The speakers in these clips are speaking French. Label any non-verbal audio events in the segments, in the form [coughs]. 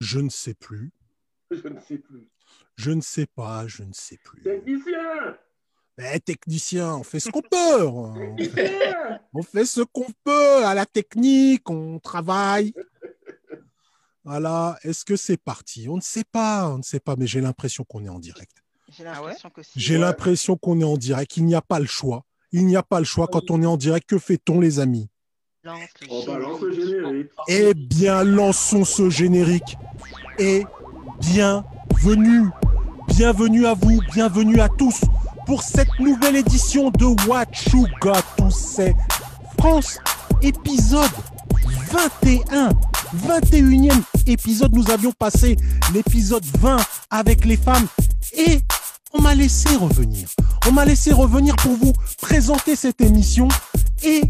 Je ne sais plus. Je ne sais plus. Je ne sais pas, je ne sais plus. Technicien Mais technicien, on fait ce qu'on peut. On fait, Technicien on fait ce qu'on peut à la technique, on travaille. Voilà, est-ce que c'est parti? On ne sait pas, on ne sait pas, mais j'ai l'impression qu'on est en direct. J'ai l'impression Ouais? l'impression qu'on est en direct. Il n'y a pas le choix. Il n'y a pas le choix quand on est en direct. Que fait-on, les amis? Lance le On balance le générique. générique. Eh bien, lançons ce générique. Et bienvenue, bienvenue à vous, bienvenue à tous pour cette nouvelle édition de What You Got to Say France, épisode 21. 21e épisode, nous avions passé l'épisode 20 avec les femmes et on m'a laissé revenir. On m'a laissé revenir pour vous présenter cette émission et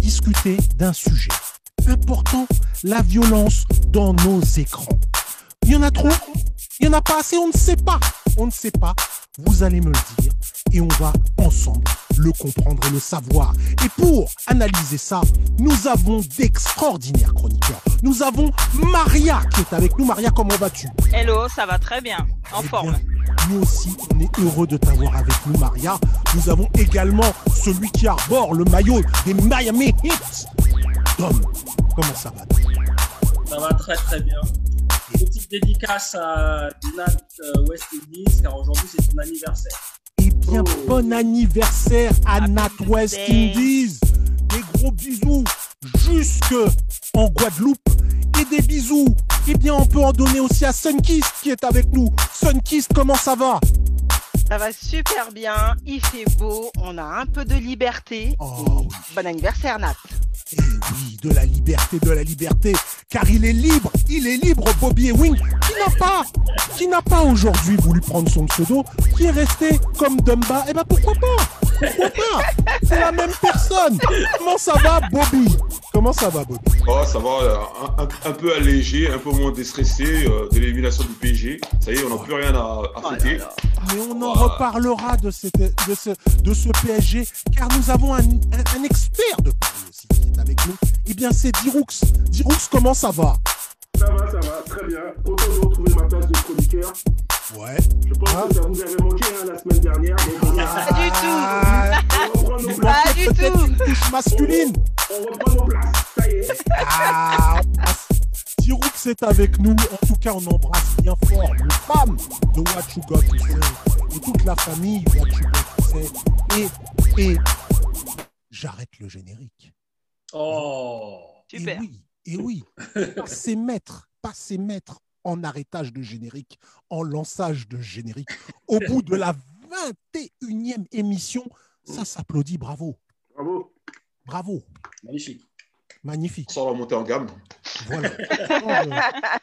discuter d'un sujet important, la violence dans nos écrans. Il y en a trop? Il y en a pas assez? On ne sait pas. On ne sait pas. Vous allez me le dire et on va ensemble le comprendre et le savoir. Et pour analyser ça, nous avons d'extraordinaires chroniqueurs. Nous avons Maria qui est avec nous. Maria, comment vas-tu? Hello, ça va très bien. En eh forme. bien, nous aussi, on est heureux de t'avoir avec nous, Maria. Nous avons également celui qui arbore le maillot des Miami Heat. Tom, comment ça va? Ça va très très bien. Petite dédicace à Nat euh, West Indies car aujourd'hui c'est son anniversaire. Eh bien, Oh. bon anniversaire à Happy Nat West. Indies. Des gros bisous jusque en Guadeloupe. Et des bisous, eh bien, on peut en donner aussi à Sunkist qui est avec nous. Sunkist, comment ça va? Ça va super bien. Il fait beau. On a un peu de liberté. Oh, Et oui. Bon anniversaire, Nat. Eh oui, de la liberté, de la liberté, car il est libre, il est libre, Bobby Ewing, qui n'a pas, qui n'a pas aujourd'hui voulu prendre son pseudo, qui est resté comme Dumba? Eh ben pourquoi pas? Pourquoi pas C'est la même personne. Comment ça va, Bobby? Comment ça va, Bobby? Oh, ça va, euh, un, un- un peu allégé, un peu moins déstressé euh, de l'élimination du PSG. Ça y est, on n'a plus rien à, à Oh fêter. Mais on en reparlera de, cette, de, ce, de ce PSG, car nous avons un, un- un expert de Paris aussi qui est avec nous. Eh bien, c'est Diroux. Diroux, comment ça va? Ça va, ça va, très bien. Content de retrouver ma place de chroniqueur. Ouais. Je pense Ah. que ça vous avait manqué hein, la semaine dernière. Donc on, Pas du on nos places. Pas du tout. une touche masculine. On reprend nos places. Ça y est. Ah. Diroux est avec nous. En tout cas, on embrasse bien fort les femmes de What You Got to Say et toute la famille What You Got to Say. Et, et j'arrête le générique. Oh Super. Et oui, et oui. Passer maître, passer maître en arrêtage de générique, en lançage de générique. Au [laughs] bout de la 21e émission, ça s'applaudit. Bravo. Bravo. Bravo. Magnifique. Magnifique. Sans la montée en gamme. Voilà.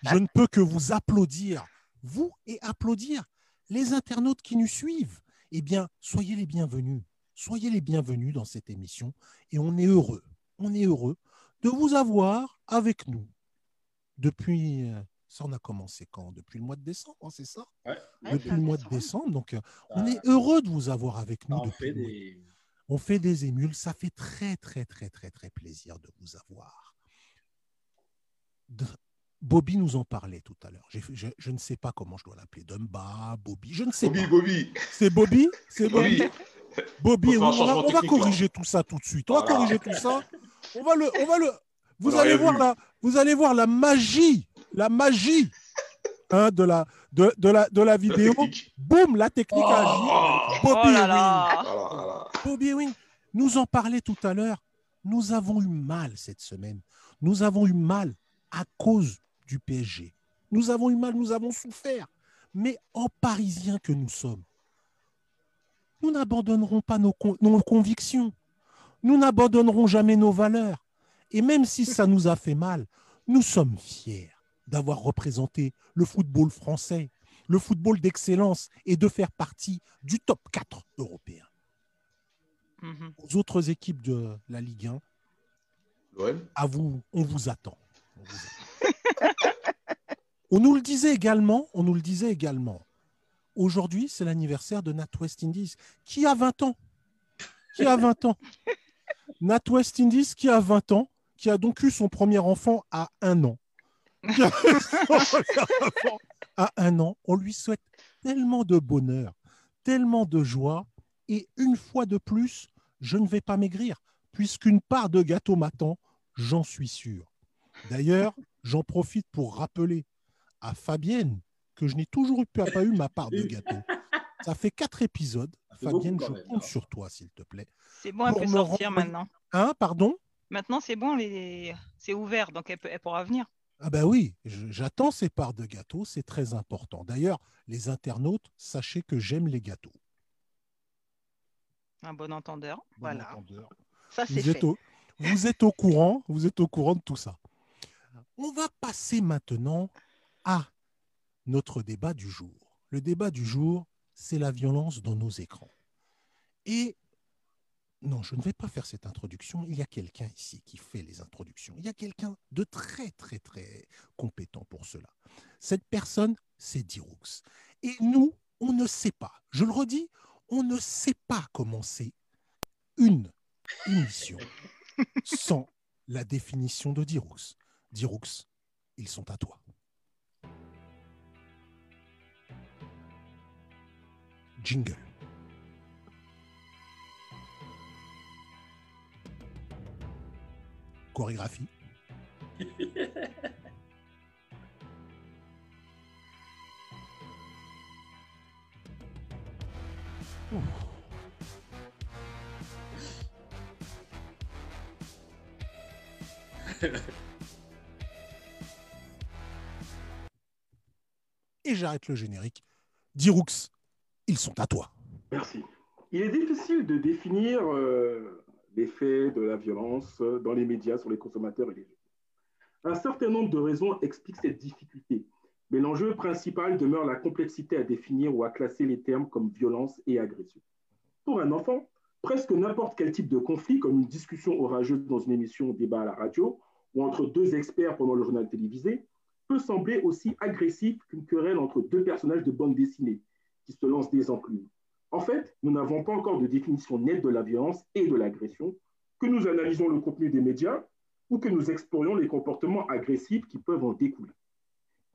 je, je ne peux que vous applaudir, vous et applaudir les internautes qui nous suivent. Eh bien, soyez les bienvenus. Soyez les bienvenus dans cette émission et on est heureux. On est heureux de vous avoir avec nous depuis. Ça, on a commencé quand? Depuis le mois de décembre, hein, c'est ça? Ouais. Depuis le mois de décembre. Donc, euh, on est heureux de vous avoir avec nous. on depuis fait le mois- des. on fait des émules. Ça fait très, très, très, très, très plaisir de vous avoir. De- Bobby nous en parlait tout à l'heure. Je, je ne sais pas comment je dois l'appeler. Dumba, Bobby, je ne sais Bobby, pas. Bobby. C'est Bobby? C'est Bobby? Bobby. On va, on corriger tout ça tout de suite. On va corriger tout ça. On va le, on va le. Vous On a allez voir vu. la, vous allez voir la magie, la magie, hein, de la, de, de la, de la La vidéo. technique. Boum, la technique Oh. agit. Bobby Oh là Ewing. là. Voilà, voilà. Bobby Ewing nous en parlait tout à l'heure. Nous avons eu mal cette semaine. Nous avons eu mal à cause du PSG. Nous avons eu mal, nous avons souffert. Mais en Parisiens que nous sommes, nous n'abandonnerons pas nos, con- nos convictions. Nous n'abandonnerons jamais nos valeurs. Et même si ça nous a fait mal, nous sommes fiers d'avoir représenté le football français, le football d'excellence et de faire partie du top 4 européen Mhm. aux autres équipes de la Ligue 1, L'OM. à vous, on vous attend. On, vous attend. On nous le disait également, on nous le disait également. Aujourd'hui, c'est l'anniversaire de Nat West Indies, qui a 20 ans. Qui a 20 ans. Nat West Indies, qui a 20 ans, qui a donc eu son premier enfant à un an. [laughs] à un an, on lui souhaite tellement de bonheur, tellement de joie, et une fois de plus, je ne vais pas maigrir, puisqu'une part de gâteau m'attend, j'en suis sûr. D'ailleurs, j'en profite pour rappeler à Fabienne que je n'ai toujours pas eu ma part de gâteau. Ça fait quatre épisodes. Fabienne, je compte sur toi, s'il te plaît. C'est bon, elle peut sortir rendre- maintenant. Hein, pardon? Maintenant, c'est bon, les... c'est ouvert, donc elle, peut- elle pourra venir. Ah ben oui, j'attends ces parts de gâteau, c'est très important. D'ailleurs, les internautes, sachez que j'aime les gâteaux. Un bon entendeur. Bon Voilà. entendeur. Ça, c'est Vous êtes, fait. au, vous êtes au courant, vous êtes au courant de tout ça. On va passer maintenant à notre débat du jour. Le débat du jour, c'est la violence dans nos écrans. Et non, je ne vais pas faire cette introduction. Il y a quelqu'un ici qui fait les introductions. Il y a quelqu'un de très, très, très compétent pour cela. Cette personne, c'est Diroux. Et nous, on ne sait pas. Je le redis, on ne sait pas commencer une émission [laughs] sans la définition de Diroux. Diroux, ils sont à toi. Jingle. Chorégraphie. Et j'arrête le générique. Diroux, ils sont à toi. Merci. Il est difficile de définir euh, l'effet de la violence dans les médias sur les consommateurs et les jeunes. Un certain nombre de raisons expliquent cette difficulté, mais l'enjeu principal demeure la complexité à définir ou à classer les termes comme violence et agression. Pour un enfant, presque n'importe quel type de conflit, comme une discussion orageuse dans une émission ou débat à la radio, ou entre deux experts pendant le journal télévisé, peut sembler aussi agressif qu'une querelle entre deux personnages de bande dessinée qui se lancent des enclumes. En fait, nous n'avons pas encore de définition nette de la violence et de l'agression, que nous analysons le contenu des médias ou que nous explorions les comportements agressifs qui peuvent en découler.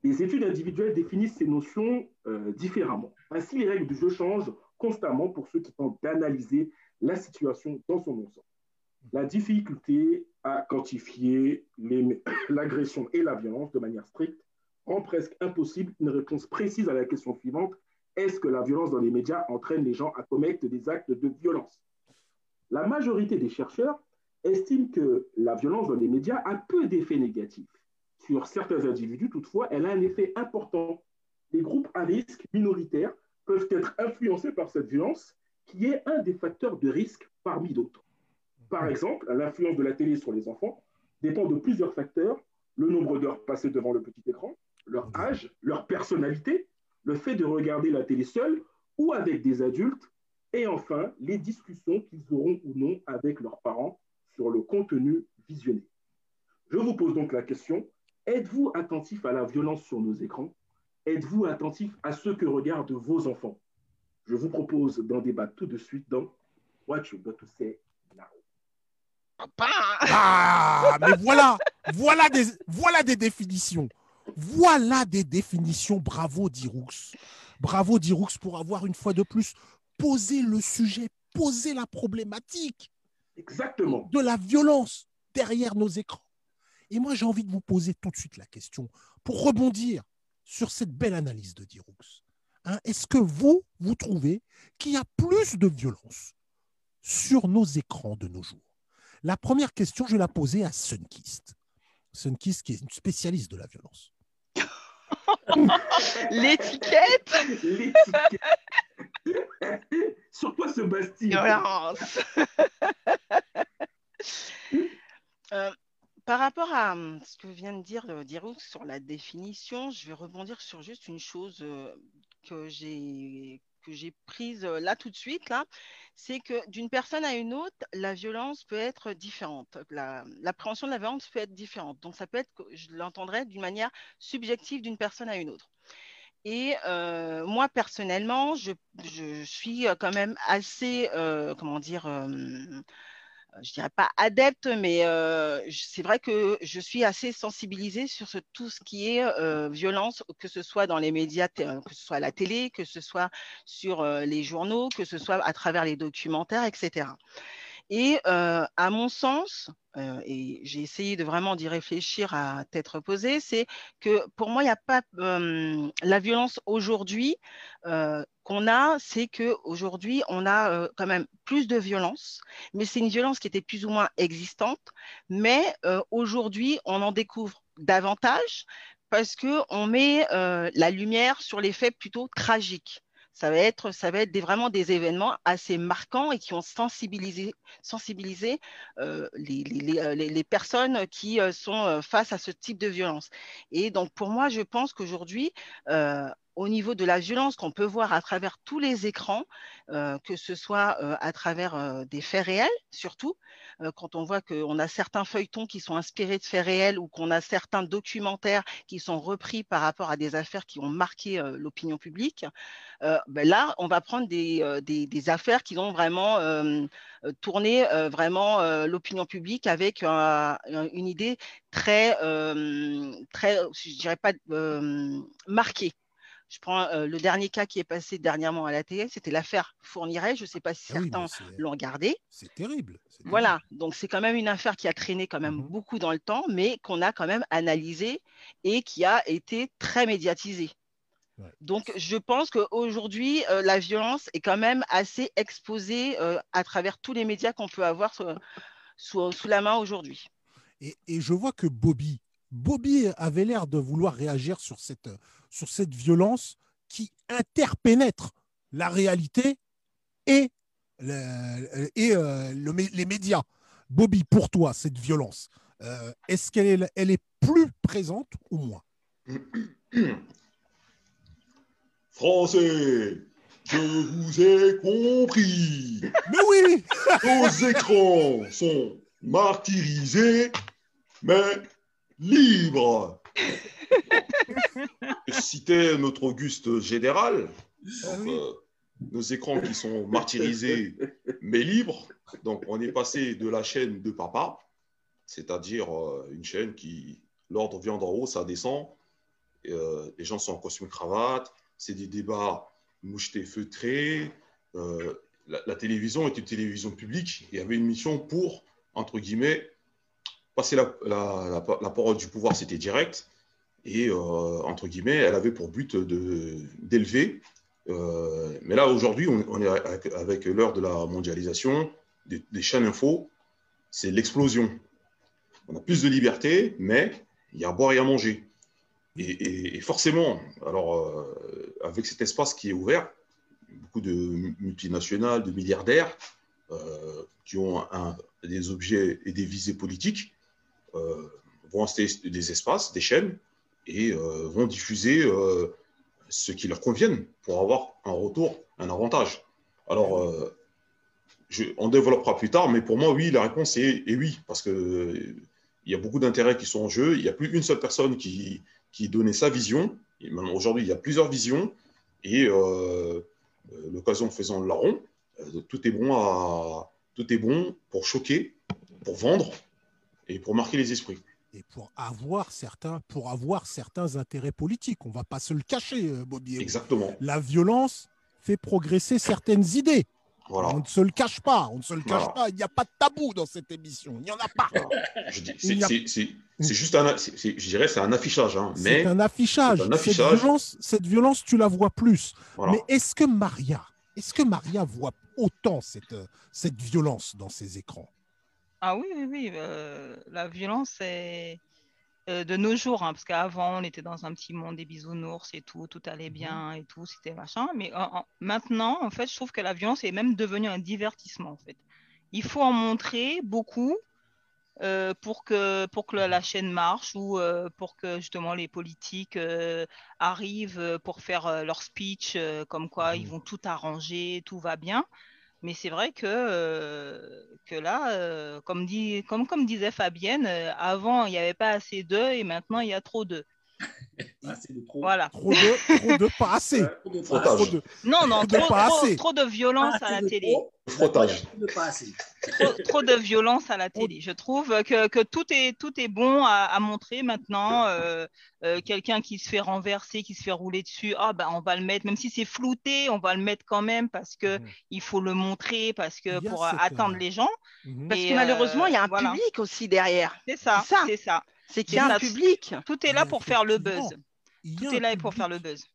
Les études individuelles définissent ces notions euh, différemment. Ainsi, les règles du jeu changent constamment pour ceux qui tentent d'analyser la situation dans son ensemble. La difficulté à quantifier [coughs] l'agression et la violence de manière stricte rend presque impossible une réponse précise à la question suivante est-ce que la violence dans les médias entraîne les gens à commettre des actes de violence? La majorité des chercheurs estiment que la violence dans les médias a peu d'effets négatifs. Sur certains individus, toutefois, elle a un effet important. Les groupes à risque minoritaires peuvent être influencés par cette violence, qui est un des facteurs de risque parmi d'autres. Par exemple, l'influence de la télé sur les enfants dépend de plusieurs facteurs, le nombre d'heures passées devant le petit écran, leur âge, leur personnalité, le fait de regarder la télé seul ou avec des adultes, et enfin les discussions qu'ils auront ou non avec leurs parents sur le contenu visionné. Je vous pose donc la question, êtes-vous attentif à la violence sur nos écrans? Êtes-vous attentif à ce que regardent vos enfants? Je vous propose d'en débattre tout de suite dans What You Got to Say Now. Ah, mais voilà, voilà des, voilà des définitions. Voilà des définitions. Bravo, Diroux. Bravo, Diroux, pour avoir une fois de plus posé le sujet, posé la problématique Exactement. de la violence derrière nos écrans. Et moi, j'ai envie de vous poser tout de suite la question pour rebondir sur cette belle analyse de Diroux. Hein, Est-ce que vous, vous trouvez qu'il y a plus de violence sur nos écrans de nos jours? La première question, je vais la poser à Sunkist. Sunkist, qui est une spécialiste de la violence. [laughs] L'étiquette L'étiquette. Sur quoi se base-t-il violence. [laughs] Euh, par rapport à hum, ce que vient de dire euh, Diroux sur la définition, je vais rebondir sur juste une chose euh, que j'ai que j'ai prise euh, là tout de suite là, c'est que d'une personne à une autre, la violence peut être différente. La- L'appréhension de la violence peut être différente. Donc ça peut être, je l'entendrai d'une manière subjective d'une personne à une autre. Et euh, moi, personnellement, je, je suis euh, quand même assez, comment dire, je dirais pas adepte, mais euh, c'est vrai que je suis assez sensibilisée sur tout ce qui est euh, violence, que ce soit dans les médias, que ce soit à la télé, que ce soit sur euh, les journaux, que ce soit à travers les documentaires, etc. Et euh, à mon sens, euh, et j'ai essayé de vraiment d'y réfléchir à tête reposée, c'est que pour moi, il n'y a pas euh, la violence aujourd'hui qu'on a, c'est que aujourd'hui, on a quand même plus de violence, mais c'est une violence qui était plus ou moins existante, mais aujourd'hui, on en découvre davantage parce que on met la lumière sur les faits plutôt tragiques. Ça va être, ça va être vraiment des événements assez marquants et qui ont sensibilisé, euh, euh, les, personnes qui euh, sont face à ce type de violence. Et donc, pour moi, je pense qu'aujourd'hui, au niveau de la violence qu'on peut voir à travers tous les écrans, euh, que ce soit euh, à travers euh, des faits réels, surtout, quand on voit qu'on a certains feuilletons qui sont inspirés de faits réels ou qu'on a certains documentaires qui sont repris par rapport à des affaires qui ont marqué l'opinion publique, ben là, on va prendre des, des, des, affaires qui ont vraiment tourné vraiment l'opinion publique avec une idée très, très, je dirais pas marquée. Je prends euh, le dernier cas qui est passé dernièrement à la télé, c'était l'affaire Fourniret. Je ne sais pas si ah certains oui, l'ont regardé. C'est terrible. Voilà, donc c'est quand même une affaire qui a traîné quand même mmh. beaucoup dans le temps, mais qu'on a quand même analysée et qui a été très médiatisée. Ouais. Donc je pense qu'aujourd'hui, euh, la violence est quand même assez exposée euh, à travers tous les médias qu'on peut avoir sous, sous, sous la main aujourd'hui. Et, et, je vois que Bobby, Bobby avait l'air de vouloir réagir sur cette, sur cette violence qui interpénètre la réalité et, le, et euh, le, les médias. Bobby, pour toi, cette violence, euh, est-ce qu'elle est, elle est plus présente ou moins? [coughs] Français, je vous ai compris. Mais oui [coughs] Nos écrans sont martyrisés, mais libres. [laughs] Citer notre auguste général, ah oui. euh, nos écrans qui sont martyrisés [laughs] mais libres. Donc on est passé de la chaîne de papa, c'est-à-dire euh, une chaîne qui, l'ordre vient d'en haut, ça descend. Et, euh, les gens sont en costume cravate, c'est des débats mouchetés, feutrés. Euh, la, la, télévision est une télévision publique. Il y avait une mission pour, entre guillemets, passer la, la, la parole du pouvoir, c'était direct et euh, entre guillemets, elle avait pour but d'élever. Euh, mais là, aujourd'hui, on, est avec, l'heure de la mondialisation, des, chaînes info, c'est l'explosion. On a plus de liberté, mais il y a à boire et à manger. Et, forcément, alors, euh, avec cet espace qui est ouvert, beaucoup de multinationales, de milliardaires qui ont des objets et des visées politiques vont installer des espaces, des chaînes, et euh, vont diffuser euh, ce qui leur convienne pour avoir un retour, un avantage. Alors, euh, on développera plus tard, mais pour moi, oui, la réponse est, oui, parce que il y a beaucoup d'intérêts qui sont en jeu. Il n'y a plus une seule personne qui, qui donnait sa vision. Aujourd'hui, il y a plusieurs visions, et l'occasion faisant le larron, tout est bon à, tout est bon pour choquer, pour vendre et pour marquer les esprits et pour avoir certains, pour avoir certains intérêts politiques. On ne va pas se le cacher, Bobby. Exactement. La violence fait progresser certaines idées. Voilà. On ne se le cache pas, on ne se le cache voilà. pas. Il n'y a pas de tabou dans cette émission. Il n'y en a pas. C'est juste un, je dirais, c'est un affichage. Hein, c'est un affichage. Un affichage. Cette, violence, cette violence, tu la vois plus. Mais est-ce que Maria, est-ce que Maria voit autant cette, cette violence dans ses écrans? Ah oui, oui, oui. Euh, la violence est euh, de nos jours, hein, parce qu'avant, on était dans un petit monde des bisounours et tout, tout allait Mhm. bien et tout, c'était machin. Mais en- en- maintenant, en fait, je trouve que la violence est même devenue un divertissement, en fait. Il faut en montrer beaucoup euh, pour que, pour que la, chaîne marche ou euh, pour que justement les politiques euh, arrivent pour faire leur speech, comme quoi ils Mhm. vont tout arranger, tout va bien. Mais c'est vrai que, euh, là, euh, comme disait Fabienne, euh, avant, il n'y avait pas assez d'eux et maintenant, il y a trop d'eux. C'est de trop. Voilà. Trop de, trop de, pas assez. Trop de Trop Non, non, Trop de trop, pas assez. trop de violence Pas à la de télé. trop, Frottage. trop de pas assez. trop, trop de violence à la télé. Je trouve que, que tout, est, tout est bon à, à montrer maintenant. Euh, euh, Quelqu'un qui se fait renverser, qui se fait rouler dessus, ah ben on va le mettre, même si c'est flouté, on va le mettre quand même parce que Mhm. il faut le montrer, parce que pour euh, les gens. Mhm. Parce que malheureusement, il y a un euh, voilà. public aussi derrière. C'est ça, C'est ça. C'est qu'il y a un public. Tout est là pour faire le buzz. il y a Tout un est là pour public- faire le buzz.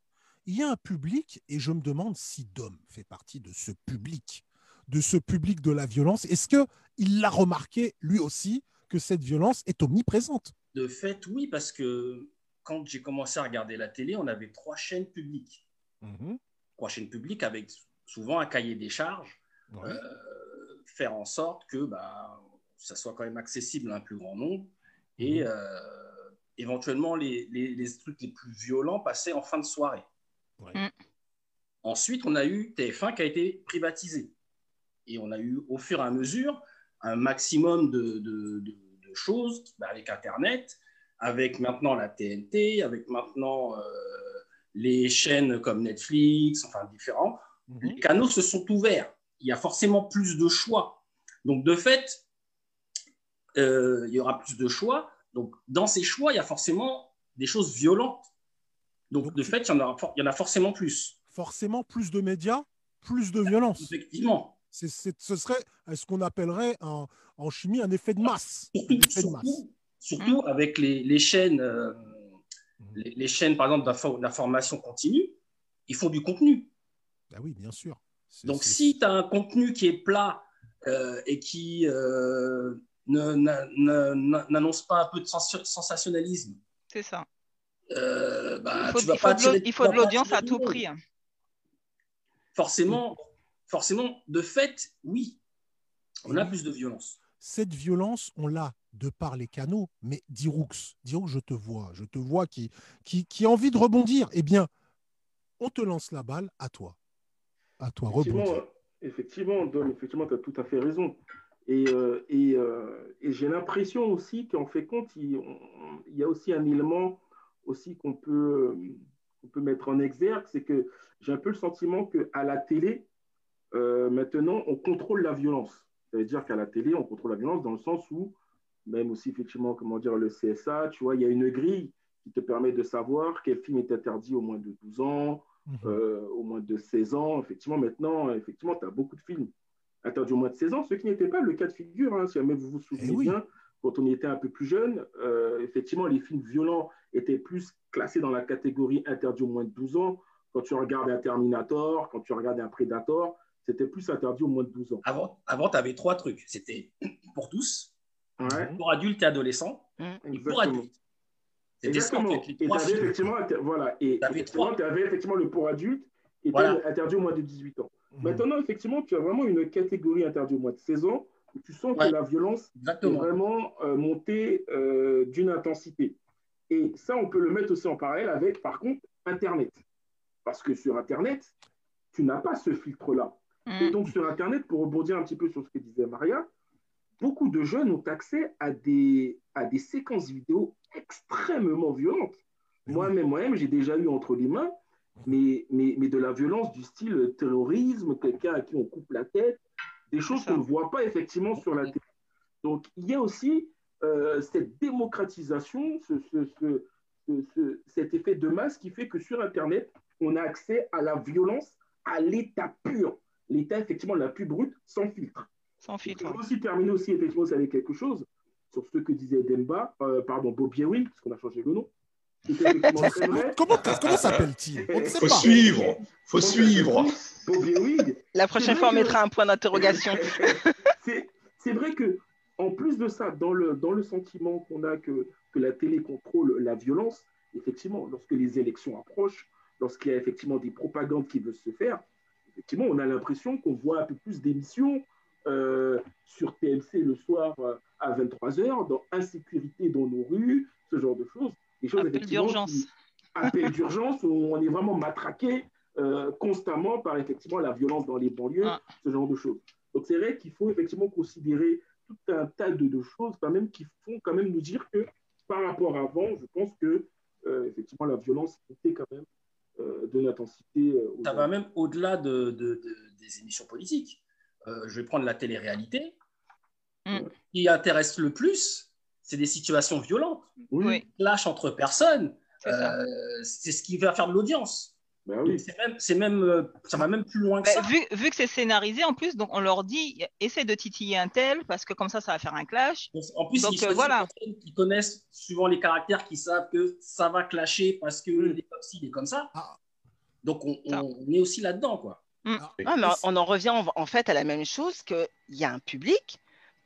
Il y a un public, et je me demande si Dom fait partie de ce public, de ce public de la violence. Est-ce que il l'a remarqué lui aussi que cette violence est omniprésente? De fait, oui, parce que quand j'ai commencé à regarder la télé, on avait trois chaînes publiques. Mhm. Trois chaînes publiques avec souvent un cahier des charges, Ouais. euh, faire en sorte que bah, ça soit quand même accessible à un plus grand nombre. Et Mhm. euh, éventuellement, les, les- les trucs les plus violents passaient en fin de soirée. Ouais. Mm. Ensuite, on a eu TF1 qui a été privatisé. Et on a eu, au fur et à mesure, un maximum de, de- de- de choses bah, avec Internet, avec maintenant la TNT, avec maintenant euh, les chaînes comme Netflix, enfin différents. Mhm. Les canaux se sont ouverts. Il y a forcément plus de choix. Donc, de fait, euh, il y aura plus de choix. Donc, dans ces choix, il y a forcément des choses violentes. Donc, Donc, de fait, il y, en a, for- il y en a forcément plus. Forcément, plus de médias, plus de violence. Effectivement. C'est- c'est- ce serait ce qu'on appellerait en, en chimie un effet de masse. Surtout, effet de masse. surtout, surtout avec les, les chaînes, euh, les, les chaînes, par exemple, d'info- d'information continue, ils font du contenu. Ah oui, bien sûr. Donc, si tu as un contenu qui est plat euh, et qui euh, n'annonce pas un peu de sens- sensationnalisme, C'est ça. euh, bah, Il faut, tu vas il faut pas de il faut l'audience à tout prix. Forcément, forcément, de fait, oui, on a plus de violence. cette violence, on l'a de par les canaux, mais Diroux, Diroux, je te vois, je te vois qui, qui, qui a envie de rebondir. Eh bien, on te lance la balle, à toi. À toi, Effectivement, rebondir. euh, effectivement, Dom, effectivement, tu as tout à fait raison. Et, euh, et, euh, et j'ai l'impression aussi qu'en fait compte, il, on- il y a aussi un élément aussi qu'on peut, euh, peut mettre en exergue, c'est que j'ai un peu le sentiment qu'à la télé, euh, maintenant, on contrôle la violence. Ça veut dire qu'à la télé, on contrôle la violence dans le sens où, même aussi, effectivement, comment dire, le CSA, tu vois, il y a une grille qui te permet de savoir quel film est interdit au moins de 12 ans, euh, au moins de 16 ans. Effectivement, maintenant, effectivement, tu as beaucoup de films interdits au moins de 16 ans, ce qui n'était pas le cas de figure, hein, si jamais vous vous souvenez Eh oui. bien, quand on était un peu plus jeune, euh, effectivement, les films violents étaient plus classés dans la catégorie interdit au moins de 12 ans. Quand tu regardes un Terminator, quand tu regardes un Predator, c'était plus interdit au moins de 12 ans. Avant, avant tu avais trois trucs. C'était pour tous, Ouais, pour adultes et adolescents, et pour adultes. C'était ça, en Exactement. fait, les Et trois tu avais films. effectivement, voilà, et T'avais effectivement, trois. tu avais effectivement le pour adulte était Voilà. interdit au moins de 18 ans. Mhm. Maintenant, effectivement, tu as vraiment une catégorie interdite au moins de 16 ans où tu sens Ouais. que la violence est Exactement. vraiment euh, montée euh, d'une intensité. Et ça, on peut le mettre aussi en parallèle avec, par contre, Internet. Parce que sur Internet, tu n'as pas ce filtre-là. Et Mm. donc, sur Internet, pour rebondir un petit peu sur ce que disait Maria, beaucoup de jeunes ont accès à des, à des séquences vidéo extrêmement violentes. Oui. Moi-même, moi-même, j'ai déjà eu entre les mains, mais, mais, mais de la violence du style terrorisme, quelqu'un à qui on coupe la tête, des choses qu'on ne voit pas effectivement sur la télé. Donc, il y a aussi euh, cette démocratisation, ce, ce- ce- ce- ce- cet effet de masse qui fait que sur Internet, on a accès à la violence à l'état pur, l'état effectivement la plus brute, sans filtre. Sans Je filtre. vais aussi terminer aussi effectivement avec quelque chose sur ce que disait Demba, euh, pardon, Bobby Ewing, parce qu'on a changé le nom. Comment, comment s'appelle-t-il? On ne sait Faut pas. suivre, faut suivre. Bobby La prochaine fois, on mettra un point d'interrogation. [laughs] c'est c'est vrai que en plus de ça, dans le, dans le sentiment qu'on a que, que la télé contrôle la violence, effectivement, lorsque les élections approchent, lorsqu'il y a effectivement des propagandes qui veulent se faire, effectivement, on a l'impression qu'on voit un peu plus d'émissions euh, sur TMC le soir euh, à 23h, dans Insécurité dans nos rues, ce genre de choses. Des choses Appel effectivement d'urgence. qui- appel [laughs] d'urgence où on est vraiment matraqué euh, constamment par effectivement la violence dans les banlieues, Ah. ce genre de choses. Donc c'est vrai qu'il faut effectivement considérer tout un tas de, de choses quand même qui font quand même nous dire que par rapport à avant, je pense que euh, effectivement, la violence était quand même euh, de l'intensité. euh, Ça va même au-delà de, de- de- des émissions politiques. Euh, je vais prendre la télé-réalité. Mm. Ce qui intéresse le plus, c'est des situations violentes. Oui. Clash entre personnes, C'est euh, c'est ce qui va faire de l'audience. ben oui. C'est même, euh, ça va même plus loin que Bah, ça. vu, vu que c'est scénarisé en plus, donc on leur dit essaie de titiller un tel parce que comme ça, ça va faire un clash. En plus, Donc, ils euh, voilà. des personnes qui connaissent, suivant les caractères, qui savent que ça va clasher parce que Mm. les comme ci, les comme ça. Ah. Donc, on, est aussi là-dedans, quoi. Ah, mais on en revient en, en fait à la même chose qu'il y a un public.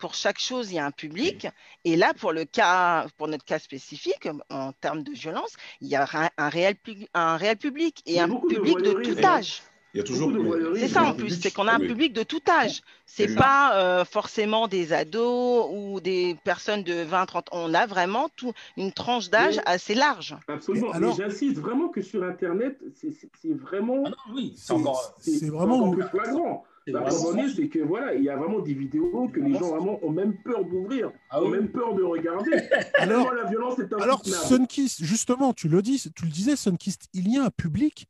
Pour chaque chose, il y a un public. Et là, pour le cas, pour notre cas spécifique, en termes de violence, il y a un, un réel, pu- un réel public et a un de public de, tout âge. Il y a toujours. Beaucoup de voyeurisme. C'est ça en plus, c'est qu'on a un public de tout âge. C'est pas euh, forcément des ados ou des personnes de 20, 30. On a vraiment tout, une tranche d'âge assez large. Absolument. Alors- j'insiste vraiment que sur Internet, c'est- vraiment. Ah non, oui, c'est encore. c'est vraiment- encore plus flagrant. C'est La vraiment- c'est que voilà, il y a vraiment des vidéos que les gens vraiment ont même peur d'ouvrir, Ah ont même peur de regarder. [laughs] Alors, la violence est Alors. Sunkist, justement, tu le dis, tu le disais, Sunkist, il y a un public,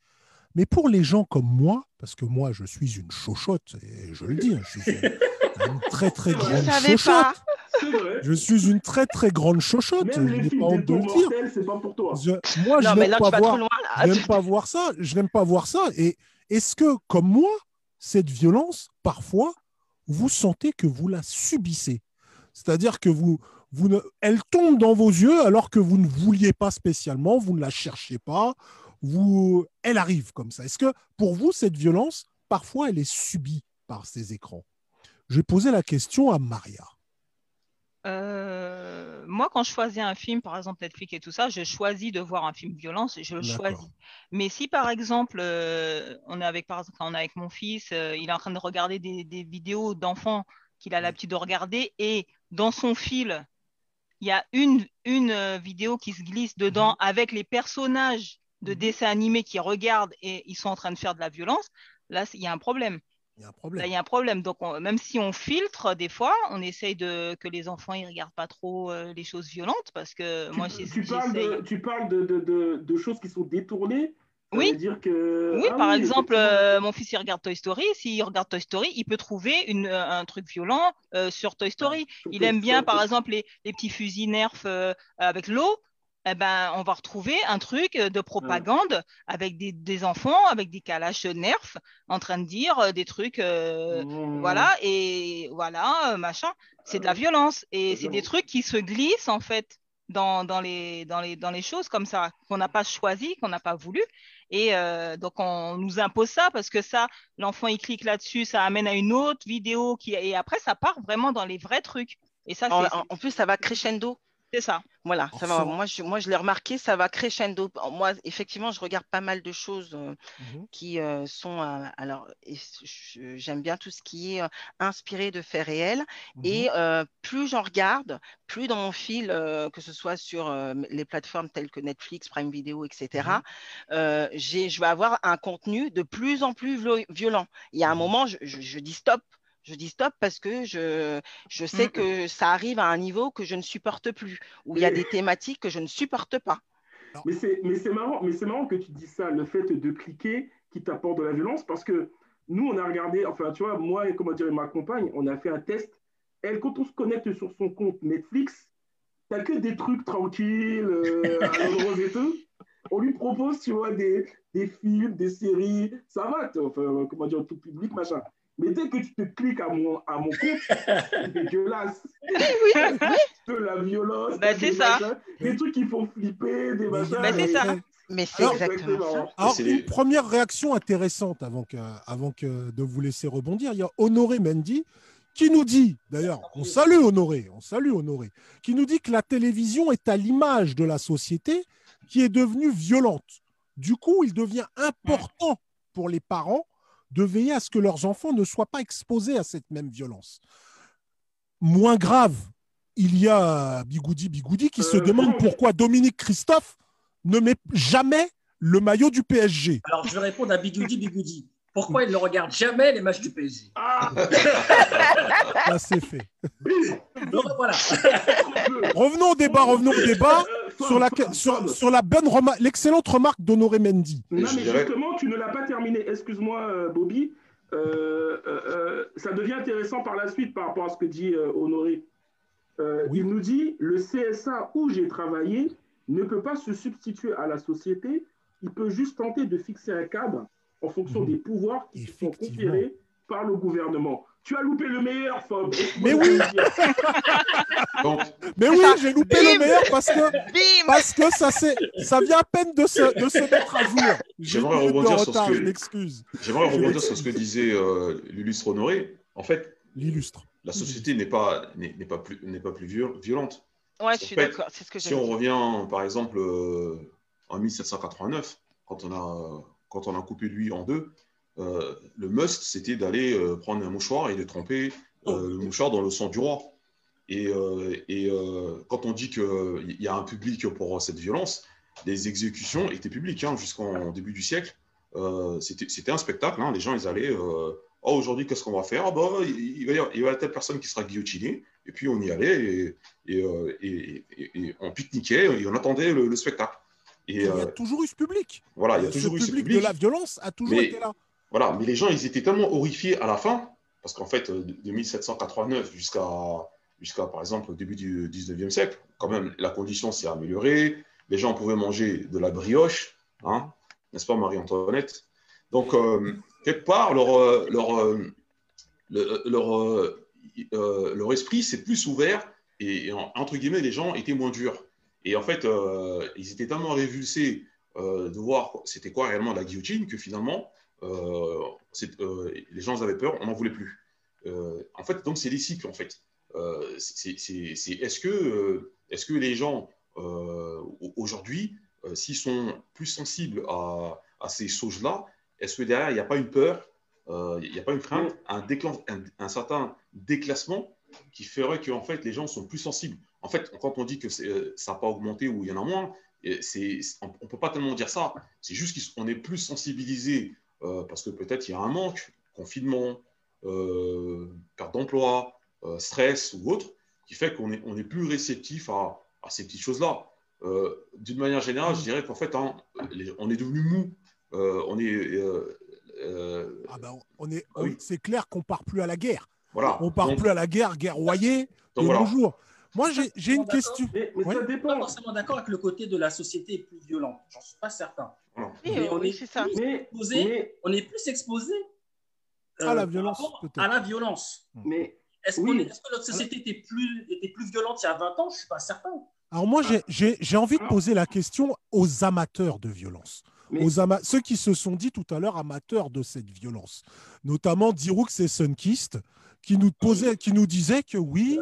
mais pour les gens comme moi, parce que moi, je suis une chochotte, et je le dis, je suis une, une très très Je [laughs] Je grande chochotte. Je suis une très très grande chochotte, je Même les n'ai pas honte de le dire. mortels, c'est pas pour toi. Je- moi, je Non, n'aime pas voir, je pas voir ça. Je n'aime pas voir ça. Et est-ce que, comme moi, cette violence, parfois, vous sentez que vous la subissez C'est-à-dire que vous, elle tombe dans vos yeux alors que vous ne vouliez pas spécialement, vous ne la cherchez pas, vous, elle arrive comme ça. Est-ce que pour vous, cette violence, parfois, elle est subie par ces écrans? Je vais poser la question à Maria. Euh, moi, quand je choisis un film, par exemple Netflix et tout ça, je choisis de voir un film violence, je le choisis. Mais si par exemple, euh, on est avec, par exemple, quand on est avec mon fils, euh, il est en train de regarder des, des vidéos d'enfants qu'il a l'habitude de regarder et dans son fil, il y a une, une vidéo qui se glisse dedans avec les personnages de Mhm. dessins animés qui regardent et ils sont en train de faire de la violence, là, il y a un problème. Il y a un Là, problème. il y a un problème. Donc, on- même si on filtre, des fois, on essaye de que les enfants ils regardent pas trop euh, les choses violentes parce que Tu, moi, tu parles, de, tu parles de, de, de, de choses qui sont détournées Ça Oui. veut dire que... Oui, Ah par exemple, euh, mon fils il regarde Toy Story. S'il regarde Toy Story, il peut trouver une, euh, un truc violent euh, sur Toy Story. Il aime bien, par exemple, les, les petits fusils Nerf euh, avec l'eau. Eh ben, on va retrouver un truc de propagande avec des, des enfants, avec des calaches Nerf, en train de dire euh, des trucs, euh, Mmh. voilà, et voilà, euh, machin. C'est de la violence. Et c'est des trucs qui se glissent, en fait, dans, dans, les, dans, les, dans les choses comme ça, qu'on n'a pas choisi, qu'on n'a pas voulu. Et euh, donc, on nous impose ça parce que ça, l'enfant, il clique là-dessus, ça amène à une autre vidéo qui, et après, ça part vraiment dans les vrais trucs. Et ça, en- en plus, ça va crescendo. C'est ça. Voilà, ça va. Moi, je, moi, je l'ai remarqué, ça va crescendo. Moi, effectivement, je regarde pas mal de choses euh, Mhm. qui euh, sont. euh, alors, et j'aime bien tout ce qui est inspiré de faits réels. Et euh, plus j'en regarde, plus dans mon fil, que ce soit sur les plateformes telles que Netflix, Prime Video, etc., j'ai- je vais avoir un contenu de plus en plus vio- violent. Il y a un moment, je, je- je dis stop. Je dis stop parce que je, je sais Mhm. que ça arrive à un niveau que je ne supporte plus, où il y a des thématiques que je ne supporte pas. Mais c'est, mais c'est marrant, mais c'est marrant que tu dis ça, le fait de cliquer qui t'apporte de la violence, parce que nous, on a regardé, enfin, tu vois, moi et comment dire, ma compagne, on a fait un test. Elle, quand on se connecte sur son compte Netflix, t'as que des trucs tranquilles, euh, à [laughs] et tout. On lui propose, tu vois, des, des films, des séries, ça va, enfin, comment dire, tout public, machin. Mais dès que tu te cliques à mon, à mon compte, [laughs] c'est dégueulasse. De la violence, Bah, des c'est ça. machins, des trucs qui font flipper, des machins. Bah, c'est ça. Mais c'est Alors, exactement ça. Alors, C'est une première réaction intéressante avant, que, avant que de vous laisser rebondir. Il y a Honoré Mendy qui nous dit, d'ailleurs, on salue Honoré, on salue Honoré, qui nous dit que la télévision est à l'image de la société qui est devenue violente. Du coup, il devient important pour les parents de veiller à ce que leurs enfants ne soient pas exposés à cette même violence. Moins grave, il y a Bigoudi Bigoudi qui se Euh, demande pourquoi Dominique Christophe ne met jamais le maillot du PSG. Alors, je vais répondre à Bigoudi Bigoudi. Pourquoi il ne regarde jamais les matchs du PSG Ah, [laughs] Là, c'est fait. Donc, voilà. [laughs] Revenons au débat, revenons au débat. sur, la, sur, sur la bonne remarque, l'excellente remarque d'Honoré Mendy. Non, mais justement, tu ne l'as pas terminé. Excuse-moi, euh, Bobby. Euh, euh, euh, ça devient intéressant par la suite par rapport à ce que dit euh, Honoré. Euh, Oui. Il nous dit le CSA où j'ai travaillé ne peut pas se substituer à la société. Il peut juste tenter de fixer un cadre en fonction des pouvoirs qui sont conférés par le gouvernement. Tu as loupé le meilleur, Fob. Mais oui. [laughs] Donc, Mais oui, j'ai loupé le meilleur parce que, Bim parce que ça, c'est- ça vient à peine de se, de se mettre à jour. J'aimerais rebondir sur retard, ce que- j'aimerais rebondir sur ce que disait euh, l'illustre Honoré. En fait, L'illustre. la société n'est pas, n'est pas plus, n'est pas plus viol- violente. Ouais, je suis d'accord. C'est ce que Si on revient, par exemple, euh, en 1789, quand on a, quand on a coupé lui en deux, euh, le must, c'était d'aller euh, prendre un mouchoir et de tremper euh, le mouchoir dans le sang du roi. Et, et quand on dit qu'il y a un public pour cette violence, les exécutions étaient publiques hein, jusqu'en début du siècle. C'était un spectacle. hein, les gens, ils allaient. Oh, aujourd'hui, qu'est-ce qu'on va faire? Bah, il, va y avoir, telle personne qui sera guillotinée. Et puis, on y allait et, et, et- et- et on pique-niquait et on attendait le, le spectacle. Et Il y a euh, toujours eu ce public. voilà, il y a ce toujours eu ce public public. de la violence a toujours Mais- été là. Voilà, mais les gens, ils étaient tellement horrifiés à la fin, parce qu'en fait, euh, de de 1789 jusqu'à, jusqu'à, par exemple, au début du 19e siècle, quand même, la condition s'est améliorée. Les gens pouvaient manger de la brioche, hein, n'est-ce pas, Marie-Antoinette? Donc, euh, quelque part, leur, leur, le- leur, leur esprit s'est plus ouvert et, et, en- entre guillemets, les gens étaient moins durs. Et en fait, euh, ils étaient tellement révulsés euh, de voir c'était quoi réellement la guillotine que finalement, euh, les gens avaient peur, on n'en voulait plus. En fait, donc c'est des cycles en fait. C'est- Est-ce que, est-ce que les gens au- aujourd'hui, s'ils sont plus sensibles à, à ces choses-là, est-ce que derrière il n'y a pas une peur, il n'y a pas une crainte, un, un certain déclassement qui ferait que en fait les gens sont plus sensibles? En fait, quand on dit que euh, ça n'a pas augmenté ou il y en a moins, on ne peut pas tellement dire ça. C'est juste qu'on est plus sensibilisé euh, parce que peut-être il y a un manque, confinement, euh, perte d'emploi, euh, stress ou autre, qui fait qu'on est, on est plus réceptif à, à ces petites choses-là. D'une manière générale, je dirais qu'en fait, hein, les- on est devenu mou. On est. Ah ben, on est, Ah oui. c'est clair qu'on part plus à la guerre. voilà. On part Donc- plus à la guerre, guerroyer de voilà. nos jours. Moi, j'ai une question. Mais, mais Ouais. ça Je suis pas dépend. forcément d'accord avec le côté de la société plus violente. J'en suis pas certain. Oui, Mais on oui, est c'est ça. Mais, Exposé. mais, On est plus exposé euh, À la par violence, rapport peut-être. À la violence. mais Est-ce Oui. est- que notre société était plus, était plus violente il y a 20 ans? Je suis pas certain. Alors moi, j'ai- j'ai j'ai envie de poser la question aux amateurs de violence. Mais- Aux ama- ceux qui se sont dit tout à l'heure amateurs de cette violence. Notamment Diroux et Sunkist, qui nous, posait, qui nous disaient que oui,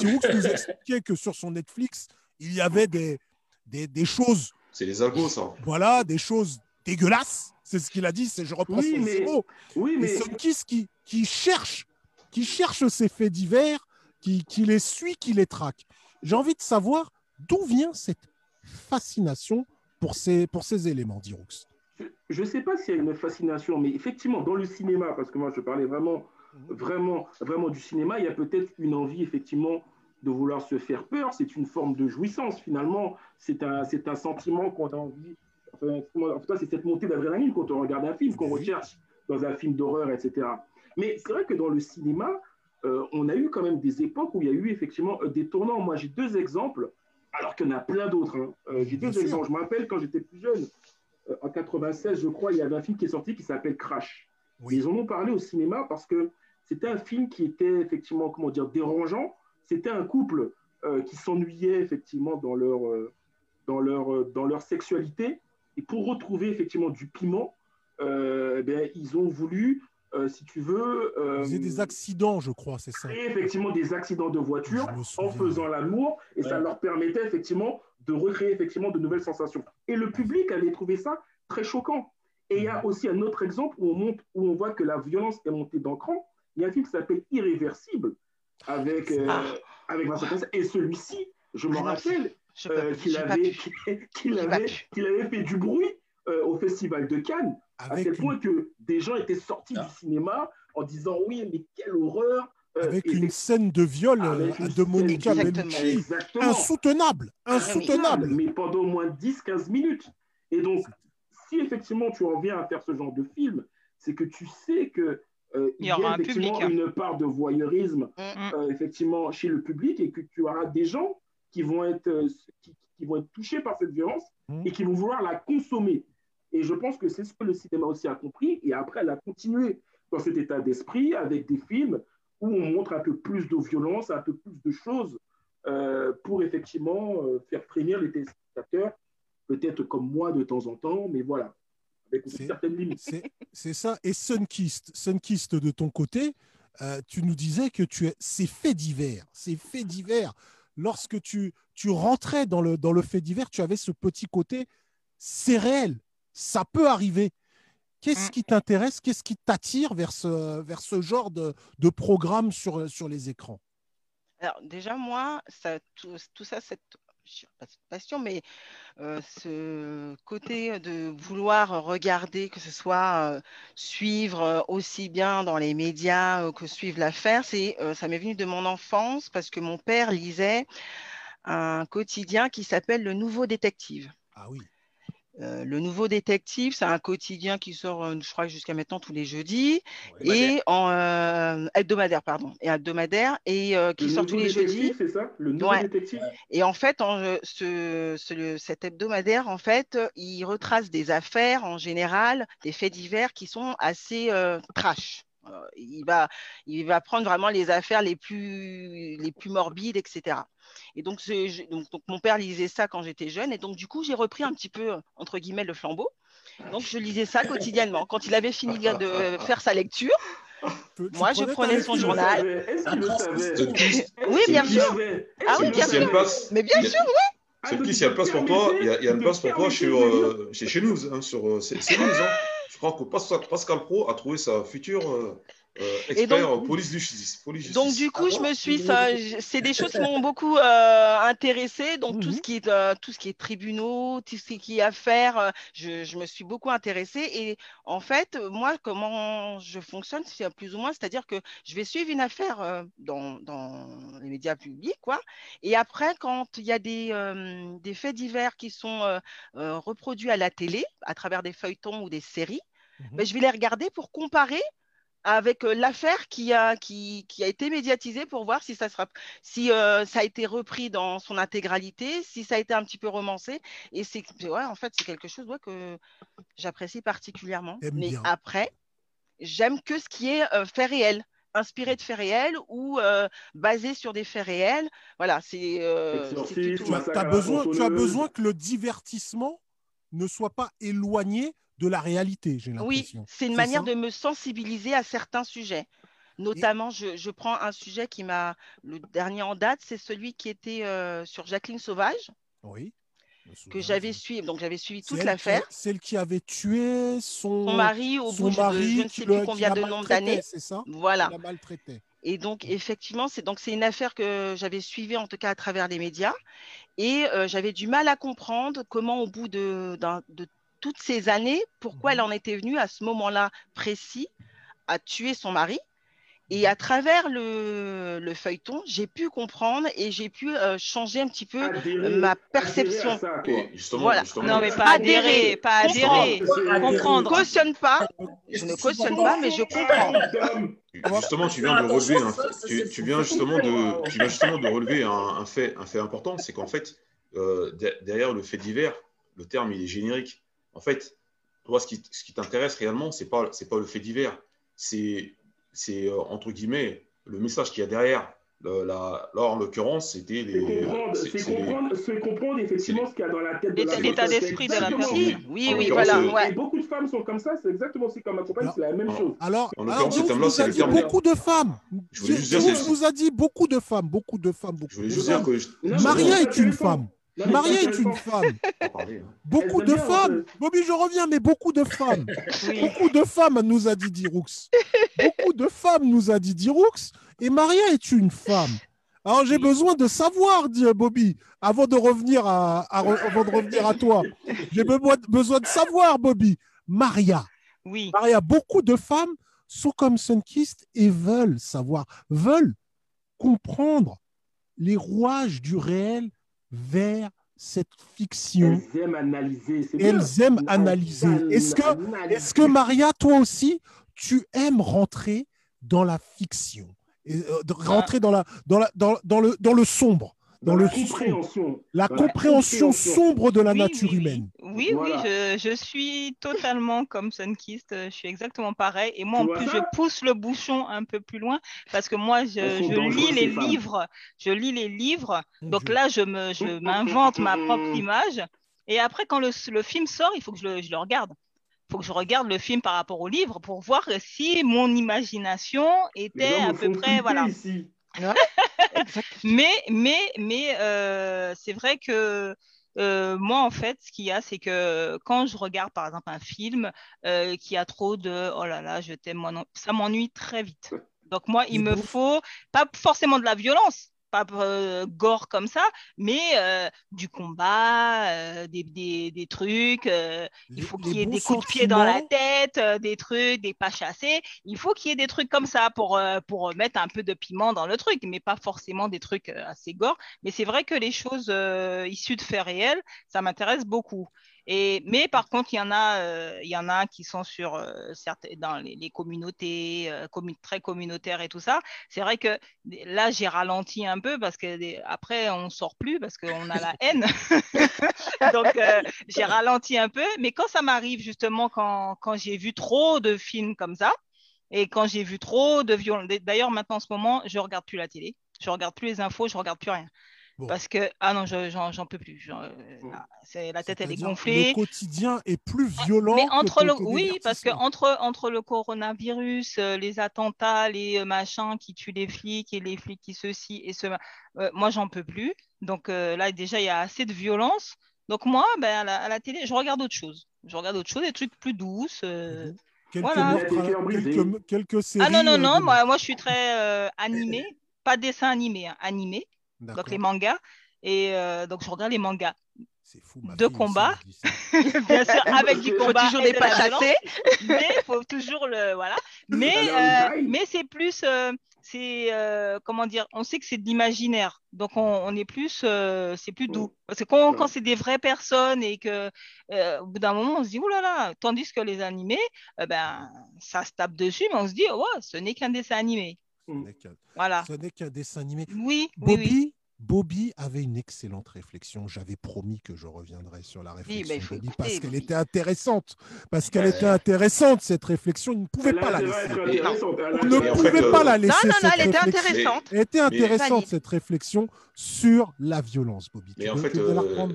sur- Diroux nous [laughs] expliquait que sur son Netflix, il y avait des, des, des choses, C'est les algos, ça. voilà, des choses dégueulasses. C'est ce qu'il a dit, c'est je reprends Oui, son mais- mot. oui, mais Sunkist qui, qui cherche, qui cherche ces faits divers, qui, qui les suit, qui les traque? J'ai envie de savoir d'où vient cette fascination pour ces, pour ces éléments, Diroux. je ne sais pas s'il y a une fascination, mais effectivement, dans le cinéma, parce que moi, je parlais vraiment, vraiment, vraiment du cinéma, il y a peut-être une envie, effectivement, de vouloir se faire peur. C'est une forme de jouissance, finalement. C'est un, c'est un sentiment qu'on a envie. Enfin, en tout cas, c'est cette montée d'adrénaline quand on regarde un film, qu'on recherche dans un film d'horreur, etc. Mais c'est vrai que dans le cinéma, euh, on a eu quand même des époques où il y a eu effectivement euh, des tournants. Moi, j'ai deux exemples, alors qu'il y en a plein d'autres. hein. Euh, j'ai deux exemples. Je me rappelle quand j'étais plus jeune, euh, en 96, je crois, il y avait un film qui est sorti qui s'appelle Crash. Oui. Ils en ont parlé au cinéma parce que c'était un film qui était effectivement, comment dire, dérangeant. C'était un couple euh, qui s'ennuyait effectivement dans leur, euh, dans, leur, euh, dans leur sexualité. Et pour retrouver effectivement du piment, ben, ils ont voulu, si tu veux, faisaient des accidents, je crois, c'est ça. créer effectivement des accidents de voiture en faisant l'amour et ça leur permettait effectivement de recréer effectivement de nouvelles sensations. Et le public avait trouvé ça très choquant. Et il y a aussi un autre exemple où on, monte, où on voit que la violence est montée d'un cran. Il y a un film qui s'appelle Irréversible avec, euh, Ah. avec Vincent Cassel. Et celui-ci, je me Ah non, rappelle euh, qu'il avait, [laughs] avait, avait fait du bruit euh, au Festival de Cannes à tel une- point que des gens étaient sortis Ah. du cinéma en disant oui, mais quelle horreur, Avec et- une scène de viol de Monica Bellucci. Insoutenable. Insoutenable. Mais pendant au moins 10-15 minutes. Et donc, si effectivement tu en viens à faire ce genre de film, c'est que tu sais que euh, Il y y, aura a un effectivement public, hein. une part de voyeurisme Mm. euh, effectivement chez le public et que tu auras des gens qui vont être, euh, qui, qui vont être touchés par cette violence Mm. et qui vont vouloir la consommer. Et je pense que c'est ce que le cinéma aussi a compris et après elle a continué dans cet état d'esprit avec des films où on montre un peu plus de violence, un peu plus de choses euh, pour effectivement euh, faire frémir les téléspectateurs, peut-être comme moi de temps en temps, mais voilà, avec aussi C'est- certaines limites. C'est ça. Et Sunkist, Sunkist de ton côté, euh, tu nous disais que tu es, c'est fait divers. C'est fait divers. Lorsque tu, tu rentrais dans le, dans le fait divers, tu avais ce petit côté, c'est réel. Ça peut arriver. Qu'est-ce qui t'intéresse Qu'est-ce qui t'attire vers ce, vers ce genre de, de programme sur, sur les écrans? Alors, déjà, moi, ça, tout, tout ça, cette, cette passion, mais euh, ce côté de vouloir regarder, que ce soit euh, suivre euh, aussi bien dans les médias que suivre l'affaire, c'est, ça m'est venu de mon enfance parce que mon père lisait un quotidien qui s'appelle Le Nouveau Détective. Ah oui. Euh, le Nouveau Détective, c'est un quotidien qui sort, euh, je crois, jusqu'à maintenant tous les jeudis Ouais. et en euh, hebdomadaire, pardon, et hebdomadaire et euh, qui Le sort tous les jeudis. c'est ça? Le nouveau Ouais. détective? Et en fait, en, ce, ce- le- cet hebdomadaire, en fait, il retrace des affaires en général, des faits divers qui sont assez trash. Euh, il va, il va prendre vraiment les affaires les plus, les plus morbides, etc. Et donc, ce- je- donc, donc, mon père lisait ça quand j'étais jeune, et donc du coup, j'ai repris un petit peu entre guillemets le flambeau. Donc, je lisais ça quotidiennement. Quand il avait fini de faire sa lecture, Tu- tu Moi, je prenais son journal. Sunkist, oui, bien sûr. Ah oui, bien place, Mais bien sûr, Ah, Sunkist, donc, il y a une place pour toi. Il y a, une place pour toi dire- euh, chez, chez nous, hein, sur euh, Je crois que Pascal, Pro a trouvé sa future euh, expert donc- police justice. Police Donc justice. du coup, Ah je me suis, c'est des choses qui m'ont [laughs] beaucoup euh, intéressée. Donc tout Mhm. ce qui est euh, tout ce qui est tribunaux, tout ce qui est affaires, euh, je, je me suis beaucoup intéressée. Et en fait, moi, comment je fonctionne, c'est plus ou moins, c'est-à-dire que je vais suivre une affaire euh, dans, dans les médias publics, quoi. Et après, quand il y a des, euh, des faits divers qui sont euh, euh, reproduits à la télé, à travers des feuilletons ou des séries, Ben, je vais les regarder pour comparer avec euh, l'affaire qui a, qui, qui a été médiatisée pour voir si, ça, sera, si euh, ça a été repris dans son intégralité, si ça a été un petit peu romancé. Et c'est ouais, en fait, c'est quelque chose ouais, que j'apprécie particulièrement. Mais bien. après, j'aime que ce qui est euh, fait réel inspiré de faits réels ou euh, basé sur des faits réels. Voilà, c'est euh, Tu as, besoin, tu as besoin que le divertissement ne soit pas éloigné de la réalité, j'ai Oui, c'est une manière de me sensibiliser à certains sujets. Notamment, je, je prends un sujet qui m'a. Le dernier en date, c'est celui qui était euh, sur Jacqueline Sauvage, Oui. que j'avais suivi. Donc, j'avais suivi toute l'affaire. Celle qui avait tué son, Son mari, au son bout de mari je ne sais plus combien de nombre d'années. C'est ça? Voilà. Et donc, effectivement, c'est donc c'est une affaire que j'avais suivie en tout cas à travers les médias, et euh, j'avais du mal à comprendre comment, au bout de, de toutes ces années, pourquoi Mhm. elle en était venue à ce moment-là précis à tuer son mari. Et Mhm. à travers le, le feuilleton, j'ai pu comprendre et j'ai pu euh, changer un petit peu Adhérer- ma adhérer perception. à ça, quoi. Et justement, Voilà. justement, Non, mais pas Adhérer. adhérer, pas adhérer. Comprendre. Je ne Comprendre. cautionne pas, je ne cautionne pas, mais je comprends. Justement, tu viens de relever un, tu, tu viens justement de, tu viens justement de relever un, un fait, un fait important, c'est qu'en fait, euh, de- derrière le fait divers, le terme il est générique. En fait, toi, ce qui, ce qui t'intéresse réellement, c'est pas, c'est pas le fait divers, c'est, c'est euh, entre guillemets le message qu'il y a derrière. Le- la, là, en l'occurrence, c'était C'est les, comprendre, c'est- c'est c'est comprendre, comprendre effectivement ce qu'il y a dans la tête de la L'état- personne. l'état C'est d'esprit de la personne. Oui, oui, voilà. euh, ouais. Et beaucoup de femmes sont comme ça, c'est exactement aussi comme ma compagne, c'est la même chose. Alors, En alors l'occurrence, ce terme-là, c'est a le dit terme- beaucoup de femmes. Je voulais juste dire, Diouf c'est- nous a dit beaucoup de femmes, beaucoup de femmes, beaucoup Je voulais de juste femmes. dire que Maria est une femme. Maria est une femme. hein. Beaucoup Elle de femmes. Bobby, je reviens, mais beaucoup de femmes. [laughs] Beaucoup de femmes, nous a dit Diroux. Beaucoup de femmes, nous a dit Diroux. Et Maria est une femme. Alors j'ai besoin de savoir, dit Bobby, avant de revenir à, avant de revenir à toi. J'ai be- besoin de savoir, Bobby. Maria. Oui. Maria, beaucoup de femmes sont comme Sunkist et veulent savoir, veulent comprendre les rouages du réel vers cette fiction. Elles aiment analyser. c'est Elles bien. aiment analyser. Est-ce que, que Maria, toi aussi, tu aimes rentrer dans la fiction? Et, euh, de- rentrer dans, la, dans, la, dans, dans le, dans le sombre, dans, la le compréhension. la compréhension sombre de la Oui, nature oui, oui. humaine. Oui, Voilà. oui, je, je suis totalement comme Sunkist. euh, Je suis exactement pareil. Et moi, Tu en plus, je pousse le bouchon un peu plus loin parce que moi, je, lis les femmes. livres. Je lis les livres. Mon Donc Dieu. là, je [laughs] m'invente ma propre image. Et après, quand le, le film sort, il faut que je le, je le regarde. Il faut que je regarde le film par rapport au livre pour voir si mon imagination était à peu près, voilà. ici. [laughs] Mais, mais, mais euh, c'est vrai que euh, moi, en fait, ce qu'il y a, c'est que quand je regarde, par exemple, un film euh, qui a trop de oh là là, je t'aime, moi non, ça m'ennuie très vite. Donc moi, il me faut pas forcément de la violence, pas euh, gore comme ça, mais euh, du combat, euh, des, des, des trucs. il faut qu'il y ait des coups de pied dans la tête, des trucs, des pas chassés. Il faut qu'il y ait des trucs comme ça pour, pour mettre un peu de piment dans le truc, mais pas forcément des trucs assez gore. Mais c'est vrai que les choses issues de faits réels, ça m'intéresse beaucoup. Et, mais par contre, il y en a, euh, il y en a qui sont sur euh, certaines, dans les, les communautés euh, très communautaires et tout ça. C'est vrai que là, j'ai ralenti un peu parce que des- après, on sort plus parce qu'on a la [laughs] haine. [laughs] Donc, euh, j'ai ralenti un peu. Mais quand ça m'arrive justement, quand, quand j'ai vu trop de films comme ça, et quand j'ai vu trop de violence, d'ailleurs maintenant en ce moment, je regarde plus la télé, je regarde plus les infos, je regarde plus rien. Bon. Parce que, ah non, je- j'en j'en peux plus. Euh, là, c'est- la tête, elle est gonflée. Le quotidien est plus violent. Mais que entre le, oui, parce que entre, entre le coronavirus, euh, les attentats, les euh, machins qui tuent les flics et les flics qui ceci et ce, euh, moi j'en peux plus. Donc euh, là déjà il y a assez de violence. Donc moi, ben, à, la, à la télé, je regarde autre chose. Je regarde autre chose, des trucs plus douces. euh. Quelques, voilà. meurtres cœurs brisés. quelques, quelques séries. Ah non non non, moi, moi je suis très euh, animé, pas dessin animé, hein, animé. Donc les mangas. Et euh, donc je regarde les mangas, C'est fou, ma de combat. [laughs] bien sûr avec du Faut combat. toujours et des de pas chassés. mais il faut toujours le voilà. Mais euh, mais c'est plus euh, c'est euh, comment dire on sait que c'est de l'imaginaire. Donc on, on est plus euh, c'est plus doux. Parce que quand, quand c'est des vraies personnes et que euh, au bout d'un moment on se dit oh là là tandis que les animés euh, ben ça se tape dessus mais on se dit oh, ouais ce n'est qu'un dessin animé Ce n'est qu'un- voilà Ce n'est qu'un dessin animé. oui Bobby, oui Bobby avait une excellente réflexion. J'avais promis que je reviendrais sur la réflexion faut Bobby écouter, parce qu'elle était intéressante. Parce qu'elle était intéressante, cette réflexion. Il ne pouvait Elle pas la laisser. On ne Et en intérêt- pouvait fait, pas euh, la Non, laisser. non, non, cette elle était réflexion. intéressante. Elle était intéressante, cette réflexion sur la violence, Bobby. Mais Tu en veux- fait, tu euh,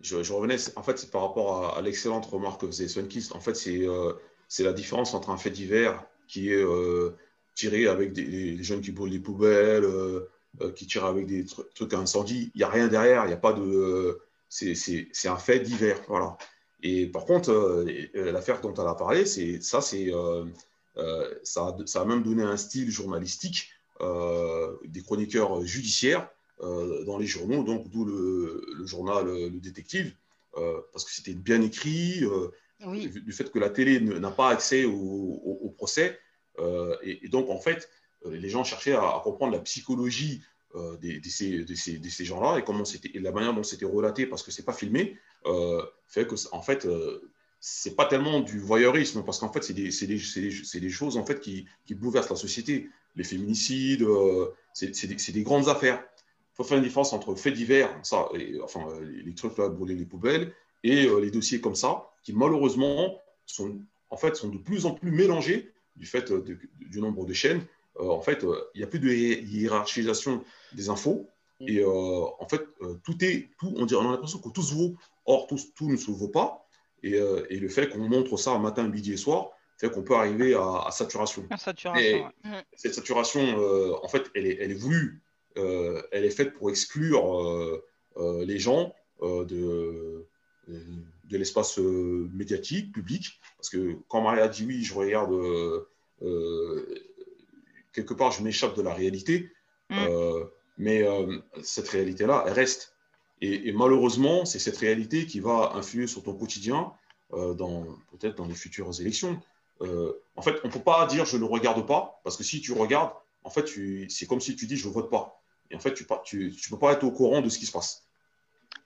je, je revenais, en fait, c'est par rapport à, à l'excellente remarque que faisait Sunkist. En fait, c'est euh, c'est la différence entre un fait divers qui est tiré avec des, des jeunes qui brûlent des poubelles, euh, euh, qui tirent avec des tru- trucs à incendie. Il n'y a rien derrière, il n'y a pas de. euh, c'est- un fait divers. Voilà. Et par contre, l'affaire dont elle a parlé, ça, c'est euh, ça, a, ça a même donné un style journalistique euh, des chroniqueurs judiciaires euh, dans les journaux, donc d'où le, le journal Le Détective, parce que c'était bien écrit, Oui. du, fait que la télé n'a pas accès au, au- au procès, et, et donc en fait, euh, les gens cherchaient à, comprendre la psychologie euh, de ces, gens-là et comment la manière dont c'était relaté, parce que c'est pas filmé, euh, fait que en fait, euh, c'est pas tellement du voyeurisme, parce qu'en fait, c'est des, choses en fait qui, bouleversent la société. Les féminicides, euh, c'est des, grandes affaires. Il faut faire une différence entre faits divers, ça, enfin, euh, les, trucs là, brûler les poubelles, et euh, les dossiers comme ça, qui malheureusement sont, en fait, sont de plus en plus mélangés du fait euh, de- du nombre de chaînes. Euh, en fait, euh, il n'y a plus de hi- hiérarchisation des infos. Et euh, en fait, euh, tout est, tout, on, dirait, on a l'impression que tout se vaut. Or, tout, tout ne se vaut pas. Et, euh, et le fait qu'on montre ça matin, midi et soir fait qu'on peut arriver à, à saturation. Ouais. Cette saturation, euh, en fait, elle est, elle est voulue. Euh, elle est faite pour exclure euh, euh, les gens euh, de, de l'espace euh, médiatique, public. Parce que quand Maria dit oui, je regarde, euh, euh, quelque part, je m'échappe de la réalité. Mm. Mais cette réalité-là, elle reste. Et, et malheureusement, c'est cette réalité qui va influer sur ton quotidien, dans peut-être dans les futures élections. euh, en fait, on ne peut pas dire je ne regarde pas, parce que si tu regardes, en fait, c'est comme si tu dis je ne vote pas. Et en fait, tu ne tu, peux pas être au courant de ce qui se passe.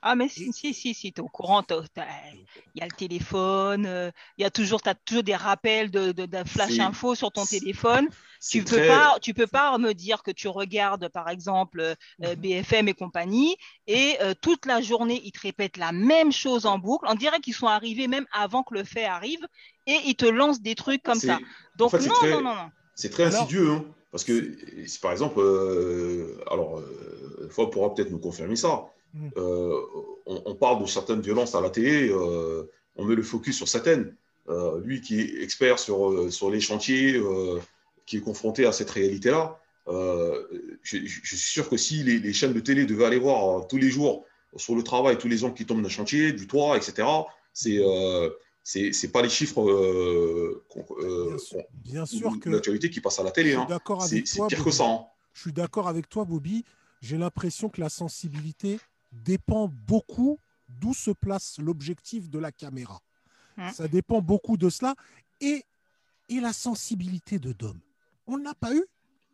Ah, mais si, si, si, si tu es au courant, il y a le téléphone, euh, il y a toujours, as toujours des rappels de, de, flash info sur ton téléphone. Tu peux pas, tu peux pas me dire que tu regardes, par exemple, euh, mhm. BFM et compagnie, et euh, toute la journée, ils te répètent la même chose en boucle. On dirait qu'ils sont arrivés même avant que le fait arrive, et ils te lancent des trucs comme ça. Donc, non, non, non, non. C'est très insidieux, hein, parce que, par exemple, alors, Fab pourra peut-être nous confirmer ça. Mm. Euh, on, parle de certaines violences à la télé, euh, on met le focus sur certaines. Euh, lui qui est expert sur, sur les chantiers, qui est confronté à cette réalité-là, je, suis sûr que si les, chaînes de télé devaient aller voir tous les jours sur le travail, tous les gens qui tombent d'un chantier, du toit, etc., c'est c'est pas les chiffres bien, sûr, que l'actualité qui passe à la télé. Hein. C'est pire que ça. Hein. Je suis d'accord avec toi, Bobby. J'ai l'impression que la sensibilité dépend beaucoup d'où se place l'objectif de la caméra. Hein? Ça dépend beaucoup de cela. Et, et la sensibilité de Dom. On n'a pas eu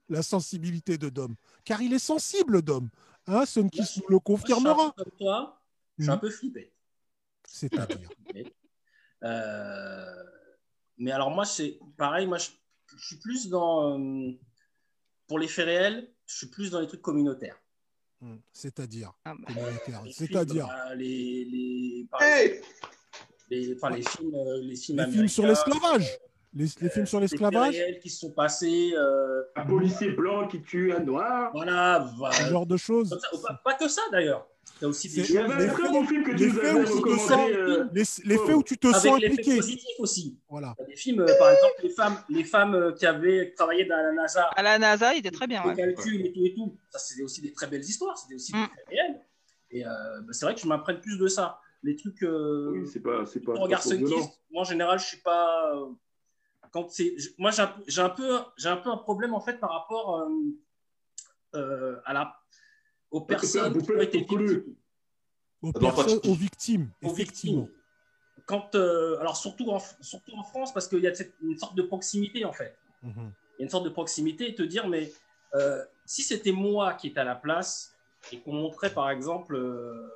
la sensibilité de Dom, car il est sensible, Dom. Hein, ce qui nous le confirmera. comme toi, je suis un hmm. peu flippé. C'est-à-dire [laughs] euh, mais alors moi, c'est pareil, moi, je, suis plus dans... Euh, pour les faits réels, je suis plus dans les trucs communautaires. Hmm. C'est-à-dire ah, bah. C'est-à-dire bah, les, les, les, enfin, les films, euh, les films, les films sur l'esclavage. Les, les, films sur l'esclavage qui se sont passés. Euh... Un policier blanc qui tue un noir. Voilà. voilà. Ce genre de choses. pas, que ça d'ailleurs. Il y a aussi des Il y avait un très bon film que tu nous avais recommandé. Euh, les, faits où tu te sens impliqué. positifs aussi. Voilà. Il y a des films, euh, par exemple, les femmes, les femmes euh, qui avaient travaillé dans la NASA. À la NASA, il était très bien. Les calculs et tout et tout. Ça, c'était aussi des très belles histoires. C'était aussi mm. très réel. Et bah, c'est vrai que je m'apprenne plus de ça. Les trucs. oui, c'est pas. C'est pas. Regard moi en général, je suis pas. Quand c'est, moi j'ai un, un, peu, j'ai un peu un problème en fait par rapport à la aux personnes qui ont été victimes. Aux, personnes, aux victimes, aux victimes. Quand, euh, alors surtout en, surtout en France, parce qu'il y a une sorte de proximité en fait. Mhm. Il y a une sorte de proximité et te dire, mais euh, si c'était moi qui étais à la place et qu'on montrait par exemple euh,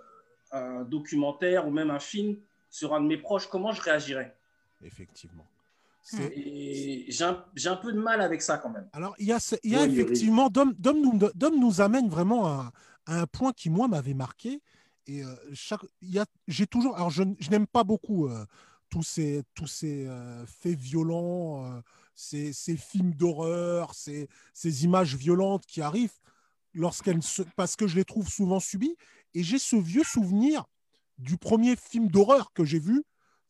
un documentaire ou même un film sur un de mes proches, comment je réagirais? Effectivement. J'ai un, un, peu de mal avec ça quand même. Alors, il y a, il y a effectivement, Dom, nous, nous, amène vraiment à, un point qui, moi, m'avait marqué. Et euh, chaque, j'ai toujours, alors je, je n'aime pas beaucoup euh, tous ces, tous ces euh, faits violents, ces, ces, films d'horreur, ces, ces, images violentes qui arrivent lorsqu'elles, parce que je les trouve souvent subies. Et j'ai ce vieux souvenir du premier film d'horreur que j'ai vu,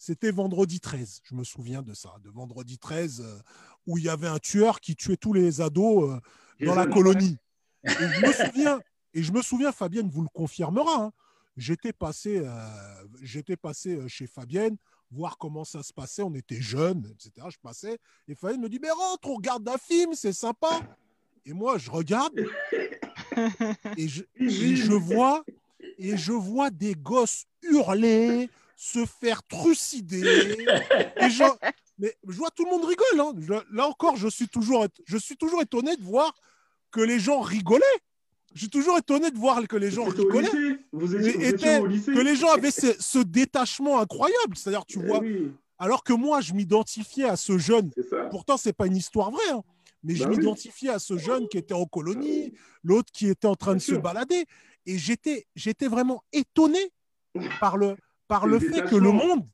c'était vendredi 13. Je me souviens de ça, de vendredi 13, euh, où il y avait un tueur qui tuait tous les ados euh, dans la colonie. [laughs] Et je me souviens, et je me souviens Fabienne vous le confirmera, hein, j'étais passé, euh, j'étais passé chez Fabienne voir comment ça se passait. On était jeunes, etc. Je passais et Fabienne me dit Mais rentre, on regarde un film, c'est sympa. Et moi, je regarde [laughs] et je, et je vois et je vois des gosses hurler, se faire trucider. et je, mais je vois tout le monde rigole. Hein. là encore, je suis, toujours, je suis toujours étonné de voir que les gens rigolaient. Je suis toujours étonné de voir que les gens rigolaient. Vous étiez, au lycée. Que les gens avaient ce, détachement incroyable. C'est-à-dire, tu eh vois, alors que moi, je m'identifiais à ce jeune. Pourtant, c'est pas une histoire vraie. Hein, mais je bah m'identifiais à ce jeune qui était en colonie, l'autre qui était en train de se balader. Et j'étais, j'étais vraiment étonné par le, par le fait que le monde,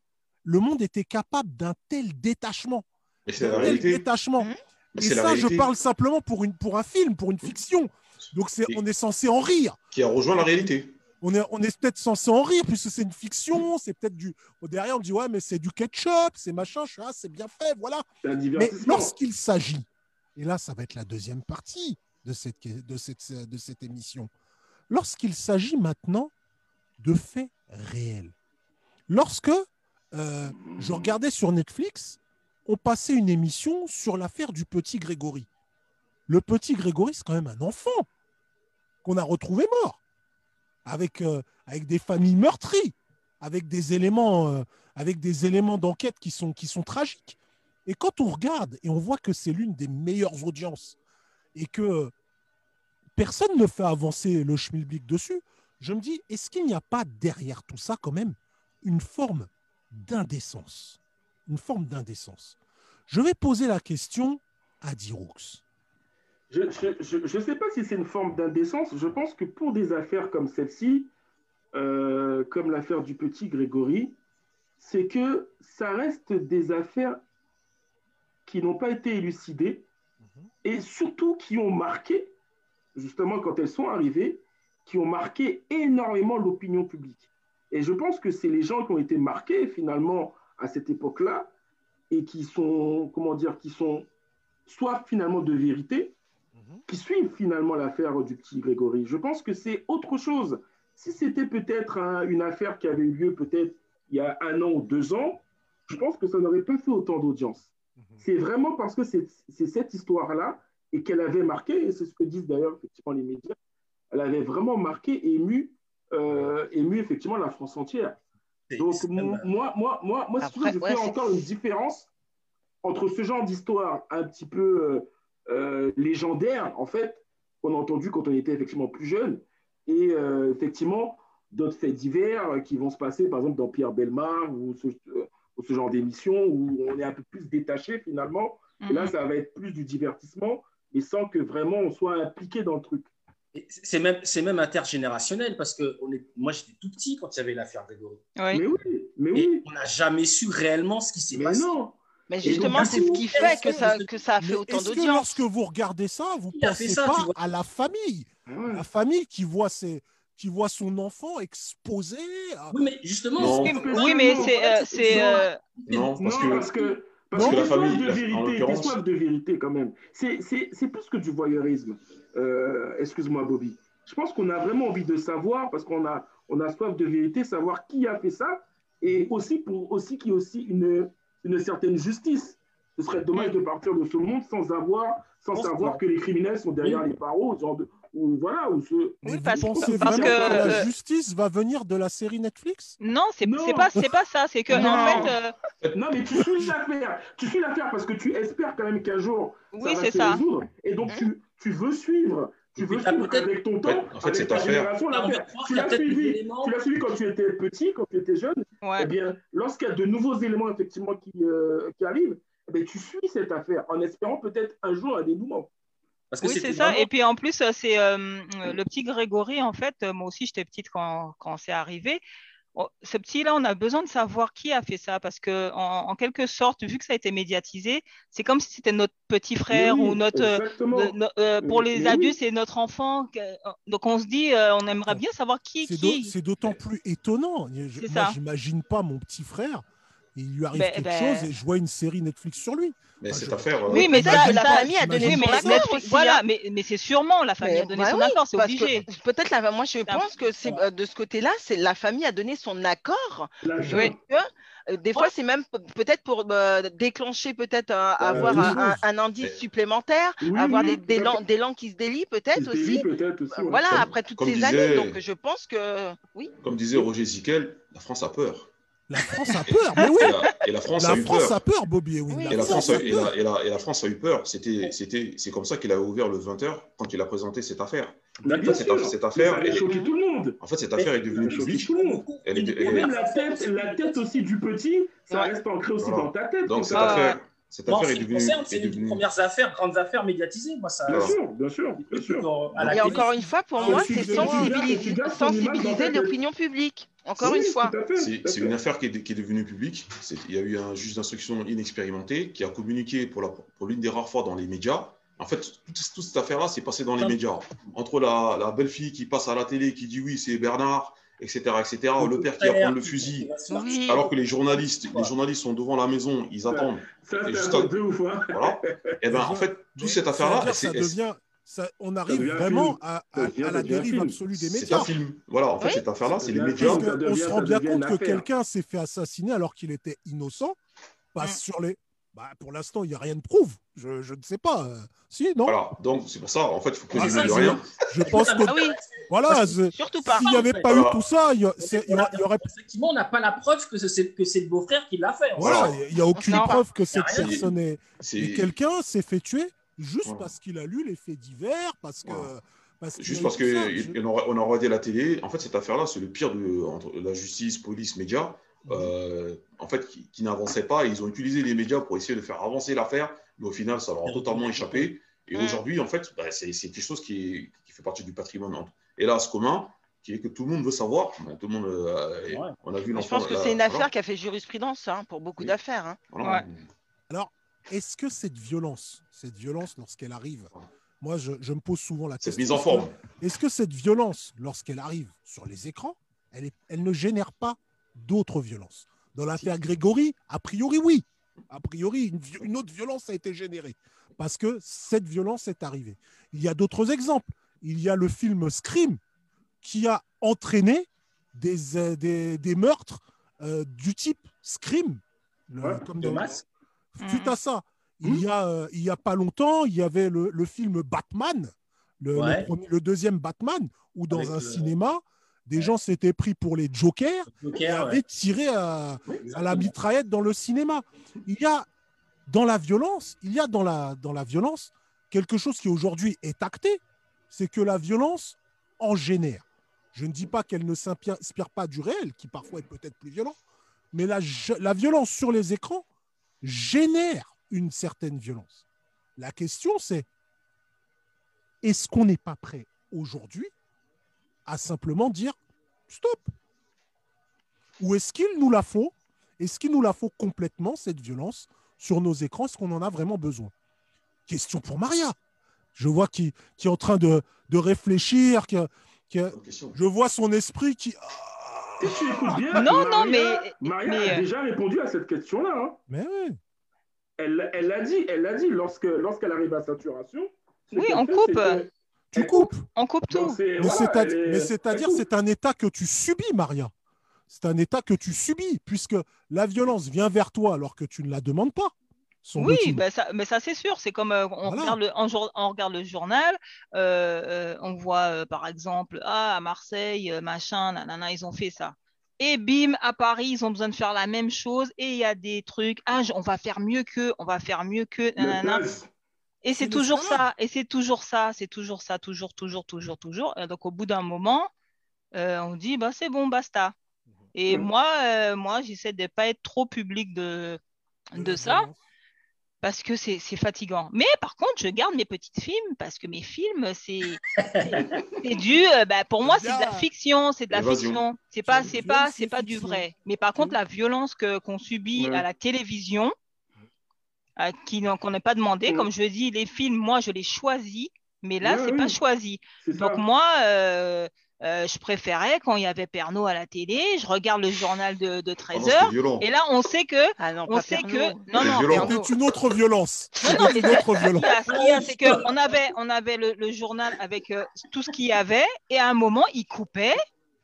le monde était capable d'un tel détachement. Et c'est la réalité. Détachement. Mmh. Et ça, je parle simplement pour, une, pour un film, pour une fiction. Donc c'est, on est censé en rire. Qui a rejoint la réalité. On est, on est peut-être censé en rire puisque c'est une fiction, c'est peut-être du. Derrière, on dit ouais, mais c'est du ketchup, c'est machin, ah, c'est bien fait, voilà. Mais lorsqu'il s'agit, et là, ça va être la deuxième partie de cette, de cette, de cette émission, lorsqu'il s'agit maintenant de faits réels, Lorsque euh, je regardais sur Netflix, on passait une émission sur l'affaire du petit Grégory. Le petit Grégory, c'est quand même un enfant qu'on a retrouvé mort, avec, euh, des familles meurtries, avec des éléments, euh, avec des éléments d'enquête qui sont, qui sont tragiques. Et quand on regarde et on voit que c'est l'une des meilleures audiences et que personne ne fait avancer le schmilblick dessus, je me dis, est-ce qu'il n'y a pas derrière tout ça quand même une forme d'indécence Une forme d'indécence. Je vais poser la question à Diroux. Je ne sais pas si c'est une forme d'indécence. Je pense que pour des affaires comme celle-ci, euh, comme l'affaire du petit Grégory, c'est que ça reste des affaires qui n'ont pas été élucidées mhm. et surtout qui ont marqué, justement quand elles sont arrivées, qui ont marqué énormément l'opinion publique. Et je pense que c'est les gens qui ont été marqués finalement à cette époque-là et qui sont, comment dire, qui sont soit finalement de vérité, mhm. qui suivent finalement l'affaire du petit Grégory. Je pense que c'est autre chose. Si c'était peut-être une affaire qui avait eu lieu peut-être il y a un an ou deux ans, je pense que ça n'aurait pas fait autant d'audience. Mhm. C'est vraiment parce que c'est cette histoire-là et qu'elle avait marqué, et c'est ce que disent d'ailleurs effectivement les médias, elle avait vraiment marqué et ému, euh, ému effectivement la France entière. Donc moi, moi, moi, moi, si je fais encore une différence entre ce genre d'histoire un petit peu euh, euh, légendaire, en fait, qu'on a entendu quand on était effectivement plus jeune, et effectivement d'autres faits divers qui vont se passer, par exemple, dans Pierre Belmar ou ce, ce genre d'émission où on est un peu plus détaché finalement. Et là, mhm. ça va être plus du divertissement, mais sans que vraiment on soit impliqué dans le truc. C'est même, c'est même intergénérationnel parce que on est, moi j'étais tout petit quand il y avait l'affaire Grégory. Oui. Mais oui, mais oui. on n'a jamais su réellement ce qui s'est passé. Non. Mais justement, c'est ce qui fait que ça, que ça a fait autant d'audience? Lorsque vous regardez ça, vous ne pensez pas à la famille? Ah la famille qui voit ses, qui voit son enfant exposé. Oui, mais justement, oui, mais c'est. Euh, non, parce que. Parce. Parce que la famille, de vérité, soif de vérité quand même. C'est plus que du voyeurisme. Euh, excuse-moi, Bobby. Je pense qu'on a vraiment envie de savoir, parce qu'on a, on a soif de vérité, savoir qui a fait ça, et aussi pour aussi qu'il y ait aussi une, une certaine justice. Ce serait dommage de partir de ce monde sans avoir, sans savoir que les criminels sont derrière les barreaux, genre de, ou voilà, ou ce... Oui, parce, pensez parce que, la euh, justice va venir de la série Netflix? Non, c'est pas c'est pas ça, c'est que non. en fait. Euh, non, mais tu suis l'affaire, tu suis l'affaire parce que tu espères quand même qu'un jour oui, ça va se ça. résoudre, et donc tu, tu veux suivre. Tu veux suivre avec ton temps, en fait, avec ta génération, l'affaire. Tu l'as suivi, tu l'as suivi quand tu étais petit, quand tu étais jeune. Ouais. Eh bien, lorsqu'il y a de nouveaux éléments effectivement qui, euh, qui arrivent, eh bien, tu suis cette affaire en espérant peut-être un jour un dénouement oui, c'est ça. Et puis en plus, euh, c'est euh, le petit Grégory, en fait, euh, moi aussi j'étais petite quand, quand c'est arrivé. Oh, ce petit-là, on a besoin de savoir qui a fait ça parce que, en, quelque sorte, vu que ça a été médiatisé, c'est comme si c'était notre petit frère ou notre. pour les adultes, c'est notre enfant. Donc on se dit, on aimerait bien savoir qui. C'est d'autant plus étonnant. Je, moi, j'imagine pas mon petit frère il lui arrive ben, quelque ben. chose et je vois une série Netflix sur lui. Mais cette affaire. Euh, oui, mais ça, la famille a donné son accord. Voilà, mais, mais c'est sûrement la famille a donné bah son accord, c'est obligé. Peut-être, moi je pense que c'est euh, de ce côté-là, c'est la famille a donné son accord. Oui. Euh, des fois, c'est même peut-être pour déclencher, peut-être avoir un, indice supplémentaire, avoir des, des, langues, des, langues, qui se délient, peut-être aussi. Voilà, après toutes ces années. Donc, je pense que oui. Comme disait Roger Ziquel, la France a peur. La France a peur, mais oui. Et la, France, a, eu France a peur, Bobby. et, la France a, et, la, France a eu peur. C'était, c'était, c'est comme ça qu'il a ouvert le 20h quand il a présenté cette affaire. En fait, cette, cette, affaire, elle, choqué tout le monde. En fait, cette affaire est devenue publique. Tout le monde. Elle est, et même la tête, la tête aussi du petit, ça reste ancré aussi dans ta tête. Donc cette affaire, cette affaire est devenue. C'est une des premières affaires, grandes affaires médiatisées. Moi, ça. Bien sûr, bien sûr, bien sûr. Et encore une fois, pour moi, c'est sensibiliser l'opinion publique. Encore une fois. C'est une affaire qui est, qui est devenue publique. Il y a eu un juge d'instruction inexpérimenté qui a communiqué pour l'une des rares fois dans les médias. En fait, toute, cette affaire-là s'est passée dans les médias. Entre la, la belle-fille qui passe à la télé qui dit oui, c'est Bernard, etc., etc. Le père qui apprend le fusil, alors que les journalistes, les journalistes sont devant la maison, ils attendent. Ça, c'est un peu ouf. Hein. Voilà. Et eh ben, en fait, toute cette affaire-là, ça devient, ça, on arrive vraiment à, à, à, la dérive absolue des médias. C'est un film. Voilà, en fait, cette affaire-là, c'est les médias. on se rend bien compte que quelqu'un s'est fait assassiner alors qu'il était innocent, passe sur les Bah, pour l'instant, il n'y a rien de prouve. Je, je ne sais pas. Euh, si, non Voilà, donc c'est pour ça, en fait, il faut que Ah, je ça, rien. Je pense que. Ah oui, Voilà, surtout pas. s'il n'y avait pas eu tout ça, il y, a- il y a- il y aurait. Effectivement, on n'a pas la preuve que c'est que c'est le beau-frère qui l'a fait. Voilà, il n'y a aucune Non. preuve que a cette rien personne est. C'est Et quelqu'un s'est fait tuer juste Voilà. parce qu'il a lu les faits divers, parce que. Voilà. parce qu'il juste a parce. Je- qu'on on aurait dit à la télé. En fait, cette affaire-là, c'est le pire de entre la justice, police, médias. Euh, en fait, qui, qui n'avançaient pas. Ils ont utilisé les médias pour essayer de faire avancer l'affaire, mais au final, ça leur a totalement échappé. Et aujourd'hui, en fait, bah, c'est quelque chose qui, est- qui fait partie du patrimoine, entre- hélas, commun, qui est que tout le monde veut savoir. Bah, tout le monde, euh, Ouais. on a vu Je pense que c'est une voilà. affaire qui a fait jurisprudence hein, pour beaucoup Oui. d'affaires. hein. Voilà. Alors, est-ce que cette violence, cette violence lorsqu'elle arrive, moi je, je me pose souvent la Cette question. mise en est-ce que- forme. Est-ce que cette violence, lorsqu'elle arrive sur les écrans, elle, est- elle ne génère pas d'autres violences Dans l'affaire Grégory, a priori oui. A priori, une, autre violence a été générée parce que cette violence est arrivée. Il y a d'autres exemples. Il y a le film Scream qui a entraîné des, euh, des, des meurtres euh, du type Scream. Le- Ouais, comme de dans- masse. Suite à ça, il y a euh, il y a pas longtemps, il y avait le, le film Batman, le, le Ouais. premier- le deuxième Batman, où dans Avec, un cinéma, des gens s'étaient pris pour les jokers et Joker, ouais. avaient tiré à, Oui, à la mitraillette dans le cinéma. Il y a dans la violence, il y a dans la, dans la violence quelque chose qui aujourd'hui est acté, c'est que la violence en génère. Je ne dis pas qu'elle ne s'inspire pas du réel, qui parfois est peut-être plus violent, mais la, la violence sur les écrans génère une certaine violence. La question c'est, est-ce qu'on n'est pas prêt aujourd'hui à simplement dire stop Ou est-ce qu'il nous la faut? Est-ce qu'il nous la faut complètement, cette violence, sur nos écrans? Est-ce qu'on en a vraiment besoin? Question pour Maria. Je vois qui, qui est en train de, de réfléchir, que, je vois son esprit qui... Si tu écoutes bien, Non, non, mais- Maria mais, a euh, déjà répondu à cette question-là. hein. Mais oui. Elle elle l'a dit, elle l'a dit lorsque lorsqu'elle arrive à saturation. Oui, on fait, coupe. Tu coupes. On coupe tout. Mais mais c'est-à-dire, c'est un état que tu subis, Maria. C'est un état que tu subis, puisque la violence vient vers toi alors que tu ne la demandes pas. Oui, semble-t-il. bah ça, mais ça c'est sûr. C'est comme euh, on, Voilà. regarde le, on, jour- on regarde le journal, euh, euh, on voit euh, par exemple, ah, à Marseille, euh, machin, nanana, ils ont fait ça. Et bim, à Paris, ils ont besoin de faire la même chose et il y a des trucs, ah, on va faire mieux qu'eux, on va faire mieux qu'eux, Le nanana. Et c'est toujours ça, et c'est toujours ça, c'est toujours ça, toujours, toujours, toujours, toujours. Et donc au bout d'un moment, euh, on dit, bah c'est bon, basta. Et moi, euh, moi, j'essaie de pas être trop public de, de ça violence. parce que c'est c'est fatigant. Mais par contre, je garde mes petits films parce que mes films, c'est [laughs] c'est du, euh, bah, pour moi, c'est de la fiction, c'est de la fiction. C'est pas, C'est pas, c'est pas du vrai. Mais par contre, la violence que qu'on subit Ouais. à la télévision, euh, qui qu'on n'a pas demandé, Mhm. comme je dis, les films, moi, je les choisis, mais là, Ouais, c'est oui. pas choisi. C'est ça. Donc moi, euh, euh, je préférais quand il y avait Pernod à la télé, je regarde le journal de, de Ah 13 non, c'était heures, violent. et là, on sait que, Ah non, on sait que, non, C'est non. C'était une autre violence. Non, non, autre violence. Ce qu'il y a, c'est qu'on avait, on avait le, le journal avec euh, tout ce qu'il y avait, et à un moment, il coupait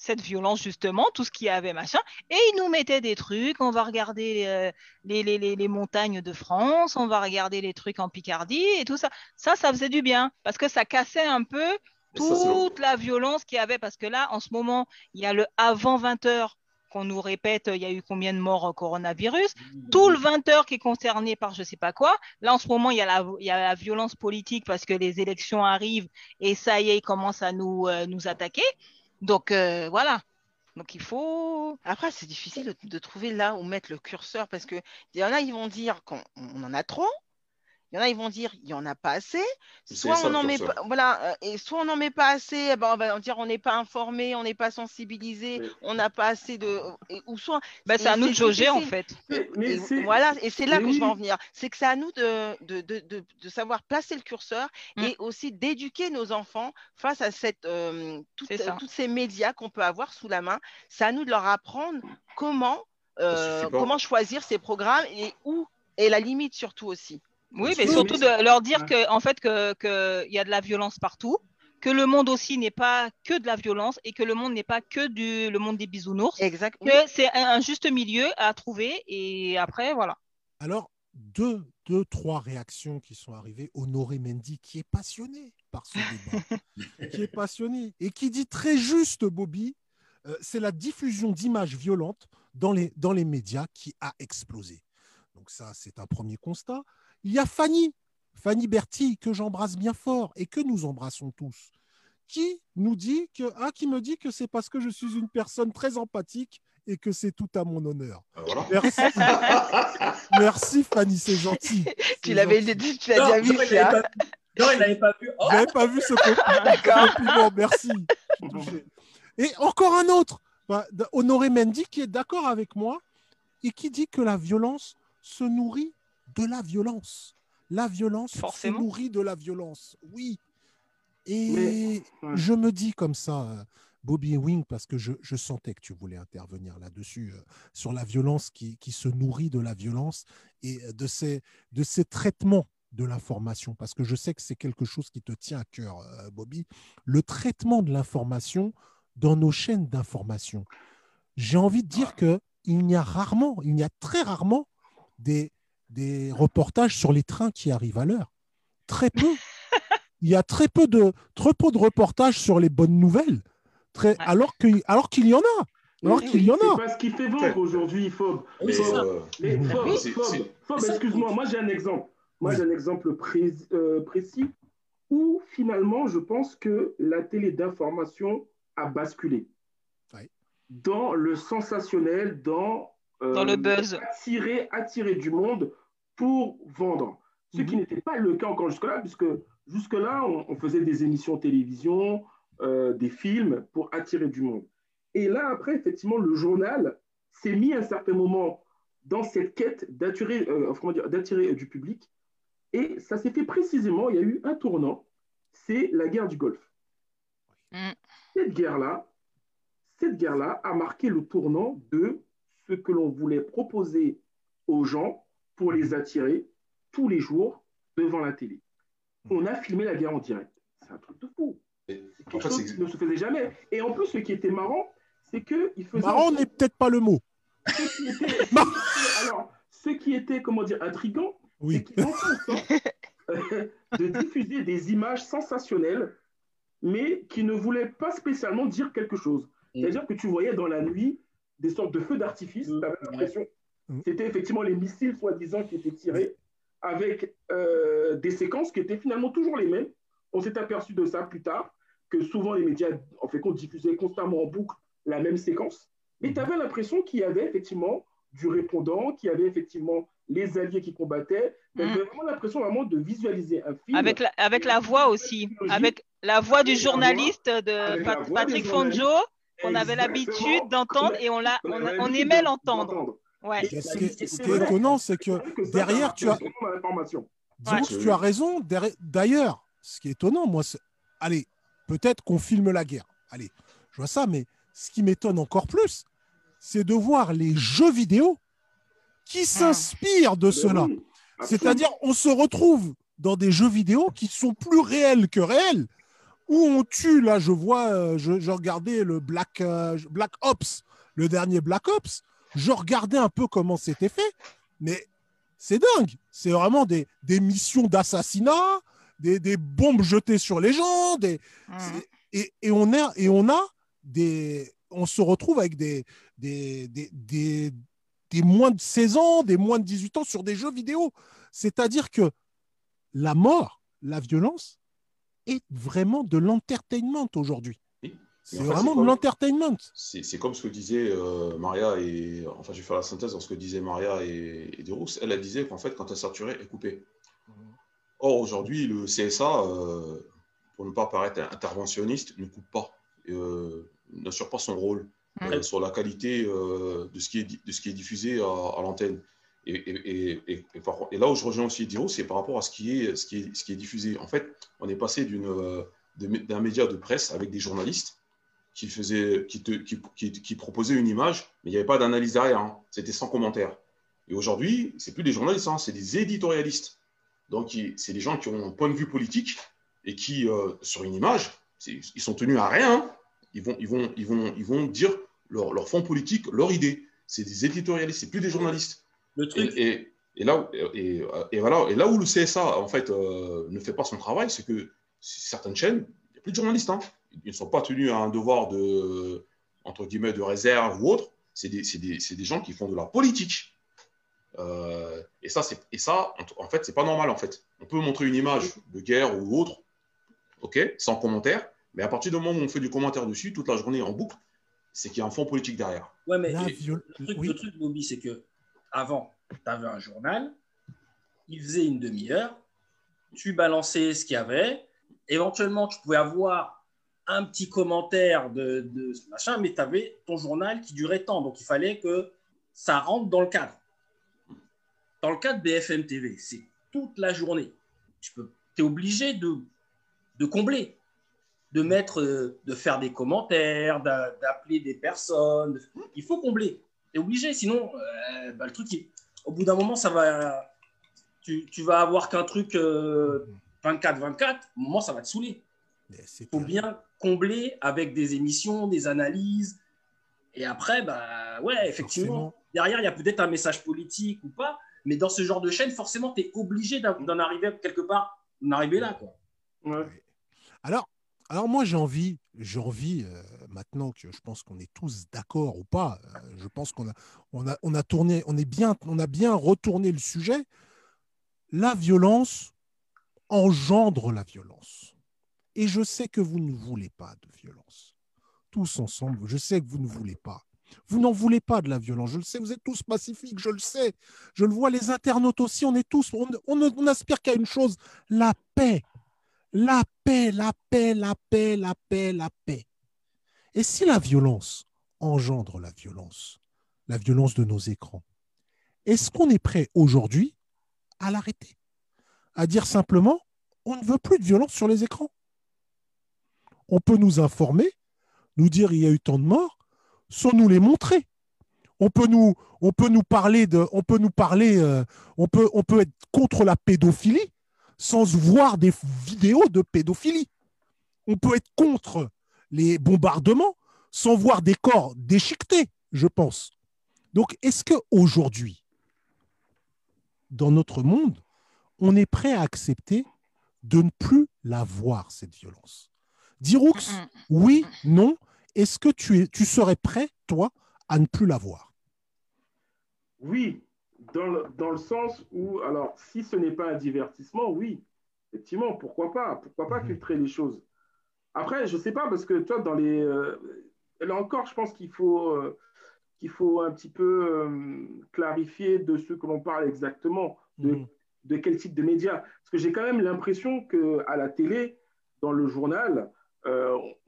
cette violence, justement, tout ce qu'il y avait, machin, et il nous mettait des trucs, on va regarder euh, les, les, les, les montagnes de France, on va regarder les trucs en Picardie, et tout ça. Ça, ça faisait du bien, parce que ça cassait un peu ça, toute la violence qu'il y avait, parce que là, en ce moment, il y a le avant 20h qu'on nous répète, il y a eu combien de morts au coronavirus, tout le 20h qui est concerné par je sais pas quoi. Là, en ce moment, il y a la, il y a la violence politique parce que les élections arrivent et ça y est, ils commencent à nous, euh, nous attaquer. Donc, euh, voilà. Donc, il faut. Après, c'est difficile de, trouver là où mettre le curseur parce que il y en a, ils vont dire qu'on on en a trop. Il y en a, ils vont dire il y en a pas assez. C'est Soit on le en met pas, voilà, euh, et soit on n'en met pas assez. eh ben, on va dire on n'est pas informé, on n'est pas sensibilisé, Oui. on n'a pas assez de, et- ou soit. Bah, c'est à nous de jauger, en fait. Mais- mais Et c'est- voilà, et c'est là mais que je veux en venir. C'est que c'est à nous de, de, de, de, de savoir placer le curseur Mm. et aussi d'éduquer nos enfants face à cette, euh, toutes, ces médias qu'on peut avoir sous la main. C'est à nous de leur apprendre comment, euh, comment choisir ces programmes et où et la limite surtout aussi. Oui, mais surtout de leur dire Ouais. que, en fait, que, que il y a de la violence partout, que le monde aussi n'est pas que de la violence et que le monde n'est pas que du, le monde des bisounours, Exact. que c'est un, un juste milieu à trouver et après, voilà. Alors, deux, deux, trois réactions qui sont arrivées. Honoré Mendy, qui est passionné par ce débat, [laughs] qui est passionné et qui dit très juste, Bobby, euh, c'est la diffusion d'images violentes dans les, dans les médias qui a explosé. Donc ça, c'est un premier constat. Il y a Fanny, Fanny Berti, que j'embrasse bien fort et que nous embrassons tous, qui nous dit que, ah, qui me dit que c'est parce que je suis une personne très empathique et que c'est tout à mon honneur. Voilà. Merci. [laughs] Merci Fanny, c'est gentil. [laughs] Tu l'avais gentil. tu l'as déjà vu, non, il ça. l'avait pas vu. Non, il n'avait pas vu. Oh, J'avais pas vu ce compliment. D'accord. compliment, merci. Je suis touché. Et encore un autre, bah, Honoré Mendy, qui est d'accord avec moi et qui dit que la violence se nourrit de la violence. La violence Forcément. se nourrit de la violence. Oui. Et Mais- ouais. je me dis comme ça, euh, Bobby Wing, parce que je, je sentais que tu voulais intervenir là-dessus, euh, sur la violence qui, qui se nourrit de la violence et euh, de ces, de ces traitements de l'information, parce que je sais que c'est quelque chose qui te tient à cœur, euh, Bobby, le traitement de l'information dans nos chaînes d'information. J'ai envie de dire que il y a rarement, il y a très rarement des, des reportages sur les trains qui arrivent à l'heure. Très peu. Il y a très peu de, très peu de reportages sur les bonnes nouvelles, très, alors qu'il alors qu'il y en a. Alors Oui, qu'il y en C'est a. pas ce qui fait vendre aujourd'hui, Fob. Mais, euh. Fob, Fob, excuse-moi, moi j'ai un exemple. Moi Oui. j'ai un exemple pré- euh, précis où finalement je pense que la télé d'information a basculé Oui. dans le sensationnel, dans, Dans le buzz. attirer, attirer du monde pour vendre. Ce qui Mhm. n'était pas le cas encore jusque-là, puisque jusque-là, on, on faisait des émissions télévision, euh, des films pour attirer du monde. Et là, après, effectivement, le journal s'est mis à un certain moment dans cette quête d'attirer euh, euh, du public. Et ça s'est fait précisément, il y a eu un tournant, c'est la guerre du Golfe. Mm. Cette guerre-là, cette guerre-là a marqué le tournant de ce que l'on voulait proposer aux gens pour les attirer tous les jours devant la télé. On a filmé la guerre en direct. C'est un truc de fou. C'est quelque fait, chose c'est qui ne se faisait jamais. Et en plus, ce qui était marrant, c'est qu'il faisait... Marrant n'est peut-être pas le mot. Ce qui était- [laughs] Alors, ce qui était, comment dire, intriguant, c'est Oui. qu'ils ont fait euh, de diffuser des images sensationnelles, mais qui ne voulaient pas spécialement dire quelque chose. C'est-à-dire que tu voyais dans la nuit des sortes de feux d'artifice, Mm. tu avais l'impression c'était effectivement les missiles soi-disant qui étaient tirés, avec euh, des séquences qui étaient finalement toujours les mêmes. On s'est aperçu de ça plus tard, que souvent les médias, en fait, qu'on diffusait constamment en boucle la même séquence. Mais tu avais l'impression qu'il y avait effectivement du répondant, qu'il y avait effectivement les alliés qui combattaient. Tu avais vraiment l'impression vraiment de visualiser un film. Avec la, avec la voix aussi, avec la voix du journaliste de Pat- voix Patrick Fonjo, qu'on avait l'habitude d'entendre et on, l'a, On on, on aimait l'entendre. Ouais. Ce qui est, ce qui est vrai. étonnant, c'est que derrière, tu as, tu as raison. D'ailleurs, ce qui est étonnant, moi, c'est- allez, peut-être qu'on filme la guerre. Allez, je vois ça, mais ce qui m'étonne encore plus, c'est de voir les jeux vidéo qui s'inspirent de cela. C'est-à-dire, on se retrouve dans des jeux vidéo qui sont plus réels que réels, où on tue, là, je vois, euh, je, je regardais le Black, euh, Black Ops, le dernier Black Ops, je regardais un peu comment c'était fait, mais c'est dingue. C'est vraiment des, des missions d'assassinat, des, des bombes jetées sur les gens, des, Mm. c'est- et, et on a, et on a des, on se retrouve avec des, des, des, des, des moins de 16 ans, des moins de 18 ans sur des jeux vidéo. C'est-à-dire que la mort, la violence est vraiment de l'entertainment aujourd'hui. C'est vraiment de l'entertainment. C'est comme ce que disait euh, Maria et enfin je vais faire la synthèse dans ce que disaient Maria et, et. Elle, elle disait qu'en fait quand elle saturait, elle coupait. Or aujourd'hui le CSA, euh, pour ne pas paraître interventionniste, ne coupe pas, euh, n'assure pas son rôle Mm. euh, sur la qualité de, ce qui est, de ce qui est diffusé à, à l'antenne. Et, et, et, et- là où je rejoins aussi Diro, c'est par rapport à ce qui est, ce ce diffusé. En fait, on est passé euh, d'un média de presse avec des journalistes qui, proposaient une image, mais il n'y avait pas d'analyse derrière. hein. C'était sans commentaire. Et aujourd'hui, c'est plus des journalistes, hein, c'est des éditorialistes. Donc, c'est des gens qui ont un point de vue politique et qui, euh, sur une image, ils sont tenus à rien. hein. Ils, vont, dire leur, leur fond politique, leur idée. C'est des éditorialistes, c'est plus des journalistes. Le Et, truc, et- Et là, et, et, voilà, et là où le CSA en fait euh, ne fait pas son travail, c'est que certaines chaînes, il n'y a plus de journalistes. Hein. Ils ne sont pas tenus à un devoir de entre guillemets de réserve ou autre. C'est des, des, des, gens qui font de la politique. Euh, et ça, c'est et ça, en fait, c'est pas normal en fait. On peut montrer une image de guerre ou autre, ok, sans commentaire. Mais à partir du moment où on fait du commentaire dessus toute la journée en boucle, c'est qu'il y a un fond politique derrière. Ouais, mais le, truc, le truc, Bobby, c'est que avant, tu avais un journal, il faisait une demi-heure, tu balançais ce qu'il y avait, éventuellement, tu pouvais avoir un petit commentaire de, ce machin, mais tu avais ton journal qui durait tant, donc il fallait que ça rentre dans le cadre. Dans le cas de BFM TV, c'est toute la journée. Tu es obligé de, de combler, de mettre, euh, de faire des commentaires, d'appeler des personnes. Il faut combler. Es obligé, sinon, euh, bah, le truc, au bout d'un moment, ça va. Tu, tu vas avoir qu'un truc 24-24, euh, au moment, ça va te saouler. Il faut bien combler avec des émissions, des analyses. Et après, bah ouais, effectivement, derrière, il y a peut-être un message politique ou pas, mais dans ce genre de chaîne, forcément, tu es obligé d'en arriver quelque part, d'en arriver là. Quoi. Alors, alors moi, j'ai envie, j'ai envie euh, maintenant que je pense qu'on est tous d'accord ou pas, euh, je pense qu'on a, tourné, on est bien retourné le sujet. La violence engendre la violence. Et je sais que vous ne voulez pas de violence. Tous ensemble, je sais que vous ne voulez pas. Vous n'en voulez pas de la violence, je le sais, vous êtes tous pacifiques, je le sais. Je le vois, les internautes aussi, on est tous, on, on, aspire qu'à une chose, la paix. La paix, la paix, la paix, la paix, la paix. Et si la violence engendre la violence, la violence de nos écrans, est-ce qu'on est prêt aujourd'hui à l'arrêter À dire simplement, on ne veut plus de violence sur les écrans? On peut nous informer, nous dire il y a eu tant de morts, sans nous les montrer. On peut nous, on peut nous parler de, on peut nous parler, euh, on peut, on peut être contre la pédophilie sans voir des vidéos de pédophilie. On peut être contre les bombardements sans voir des corps déchiquetés, je pense. Donc, est-ce que aujourd'hui, dans notre monde, on est prêt à accepter de ne plus la voir cette violence? Diroux, oui, non, est-ce que tu, es, tu serais prêt, toi, à ne plus l'avoir Oui, dans le, dans le, sens où, alors, si ce n'est pas un divertissement, oui, effectivement, pourquoi pas Pourquoi pas mhm. filtrer les choses Après, je ne sais pas, parce que toi, dans les. Euh, là encore, je pense qu'il faut, euh, qu'il faut un petit peu euh, clarifier de ce que l'on parle exactement, de, mhm. de quel type de médias. Parce que j'ai quand même l'impression qu'à la télé, dans le journal,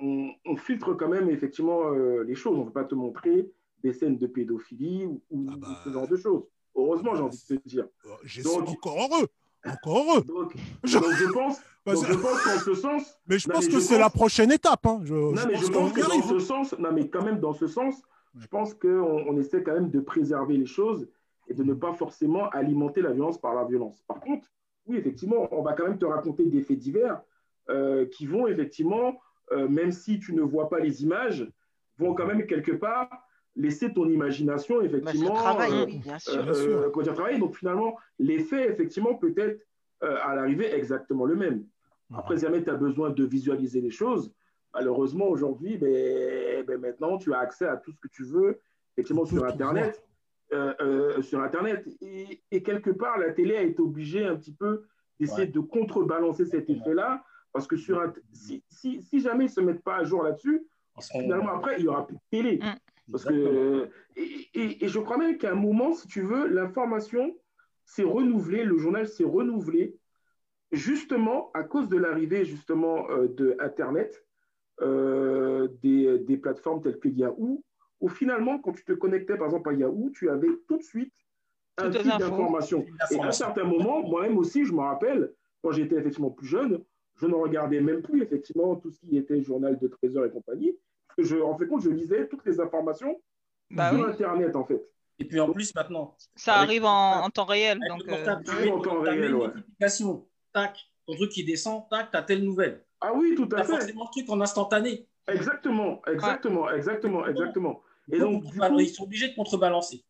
on, filtre quand même effectivement les choses. On ne veut pas te montrer des scènes de pédophilie ou, ah bah, ce genre de choses. Heureusement, j'ai envie de te dire. Oh, j'ai encore heureux. Encore heureux. Donc, [laughs] je... pense, [laughs] je pense qu'en ce sens. Mais je pense que c'est la prochaine étape. Hein. Je, non, mais je pense que dans ce sens, non, mais quand même dans ce sens, je pense qu'on on essaie quand même de préserver les choses et de ne pas forcément alimenter la violence par la violence. Par contre, oui, effectivement, on va quand même te raconter des faits divers euh, qui vont effectivement euh, même si tu ne vois pas les images, vont quand même quelque part laisser ton imagination effectivement travailler, oui, bien sûr. Euh, travailler. Donc finalement, l'effet effectivement peut être euh, à l'arrivée exactement le même. Après, jamais tu as besoin de visualiser les choses. Malheureusement, aujourd'hui, ben, ben, maintenant, tu as accès à tout ce que tu veux, effectivement, sur Internet. sur Internet. Et, quelque part, la télé a été obligée un petit peu d'essayer de contrebalancer cet effet-là parce que sur si, si, si, jamais ils ne se mettent pas à jour là-dessus, finalement, après, il n'y aura plus de télé. Parce que, et, et, je crois même qu'à un moment, si tu veux, l'information s'est renouvelée, le journal s'est renouvelé, justement à cause de l'arrivée justement euh, de Internet, euh, des, des, plateformes telles que Yahoo, où finalement, quand tu te connectais par exemple à Yahoo, tu avais tout de suite un type d'information. Et à un certain moment, moi-même aussi, je me rappelle, quand j'étais effectivement plus jeune, je ne regardais même plus effectivement tout ce qui était journal de Trésor et compagnie. Je, en fait, compte, je lisais toutes les informations bah sur Internet en fait. Et puis en plus maintenant. Ça arrive en, temps réel. Donc, euh... en temps réel, ouais. tac, ton truc qui descend, tac, t'as telle nouvelle. Ah oui, tout à fait. forcément le truc en instantané. Exactement, exactement, exactement, exactement. Et donc, du coup, ils sont obligés de contrebalancer.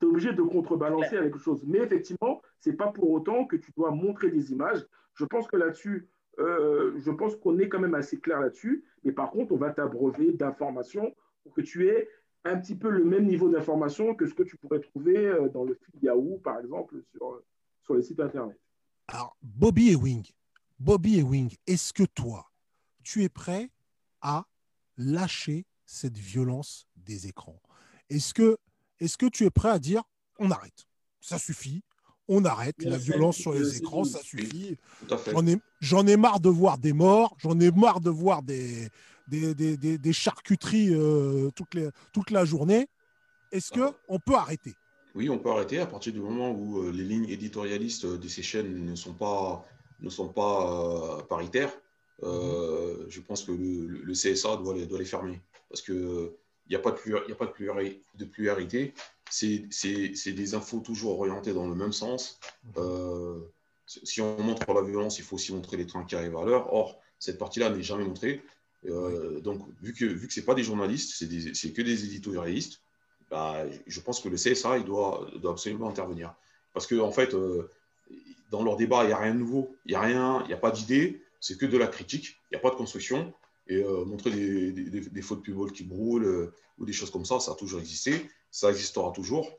tu es obligé de contrebalancer avec quelque chose. Mais effectivement, c'est pas pour autant que tu dois montrer des images. Je pense que là-dessus, euh, je pense qu'on est quand même assez clair là-dessus. Mais par contre, on va t'abreuver d'informations pour que tu aies un petit peu le même niveau d'information que ce que tu pourrais trouver euh, dans le fil Yahoo, par exemple, sur, sur les sites Internet. Alors, Bobby et Wing, Bobby et Wing, est-ce que toi, tu es prêt à lâcher cette violence des écrans? Est-ce que, est que tu es prêt à dire on arrête? Ça suffit, on arrête la violence sur les écrans, ça suffit. J'en ai, ai, marre de voir des morts, j'en ai marre de voir des, des, des, charcuteries euh, toute, les, toute la journée. Est-ce qu'on ah. peut arrêter Oui, on peut arrêter à partir du moment où euh, les lignes éditorialistes de ces chaînes ne sont pas, ne sont pas euh, paritaires. Mhm. je pense que le, CSA doit les, doit les fermer parce qu'il n'y a pas de, a pas de pluralité. C'est des infos toujours orientées dans le même sens. Mhm. si on montre la violence, il faut aussi montrer les trains qui arrivent à l'heure. Or, cette partie-là n'est jamais montrée. Euh, donc, vu que, vu que ce n'est pas des journalistes, c'est que des éditorialistes, bah, je pense que le CSA il doit, doit absolument intervenir. Parce qu'en en fait, euh, dans leur débat, il n'y a rien de nouveau, il n'y a rien, il n'y a pas d'idée, c'est que de la critique, il n'y a pas de construction. Et euh, montrer des, des, des, fautes pubs qui brûlent ou des choses comme ça, ça a toujours existé, ça existera toujours.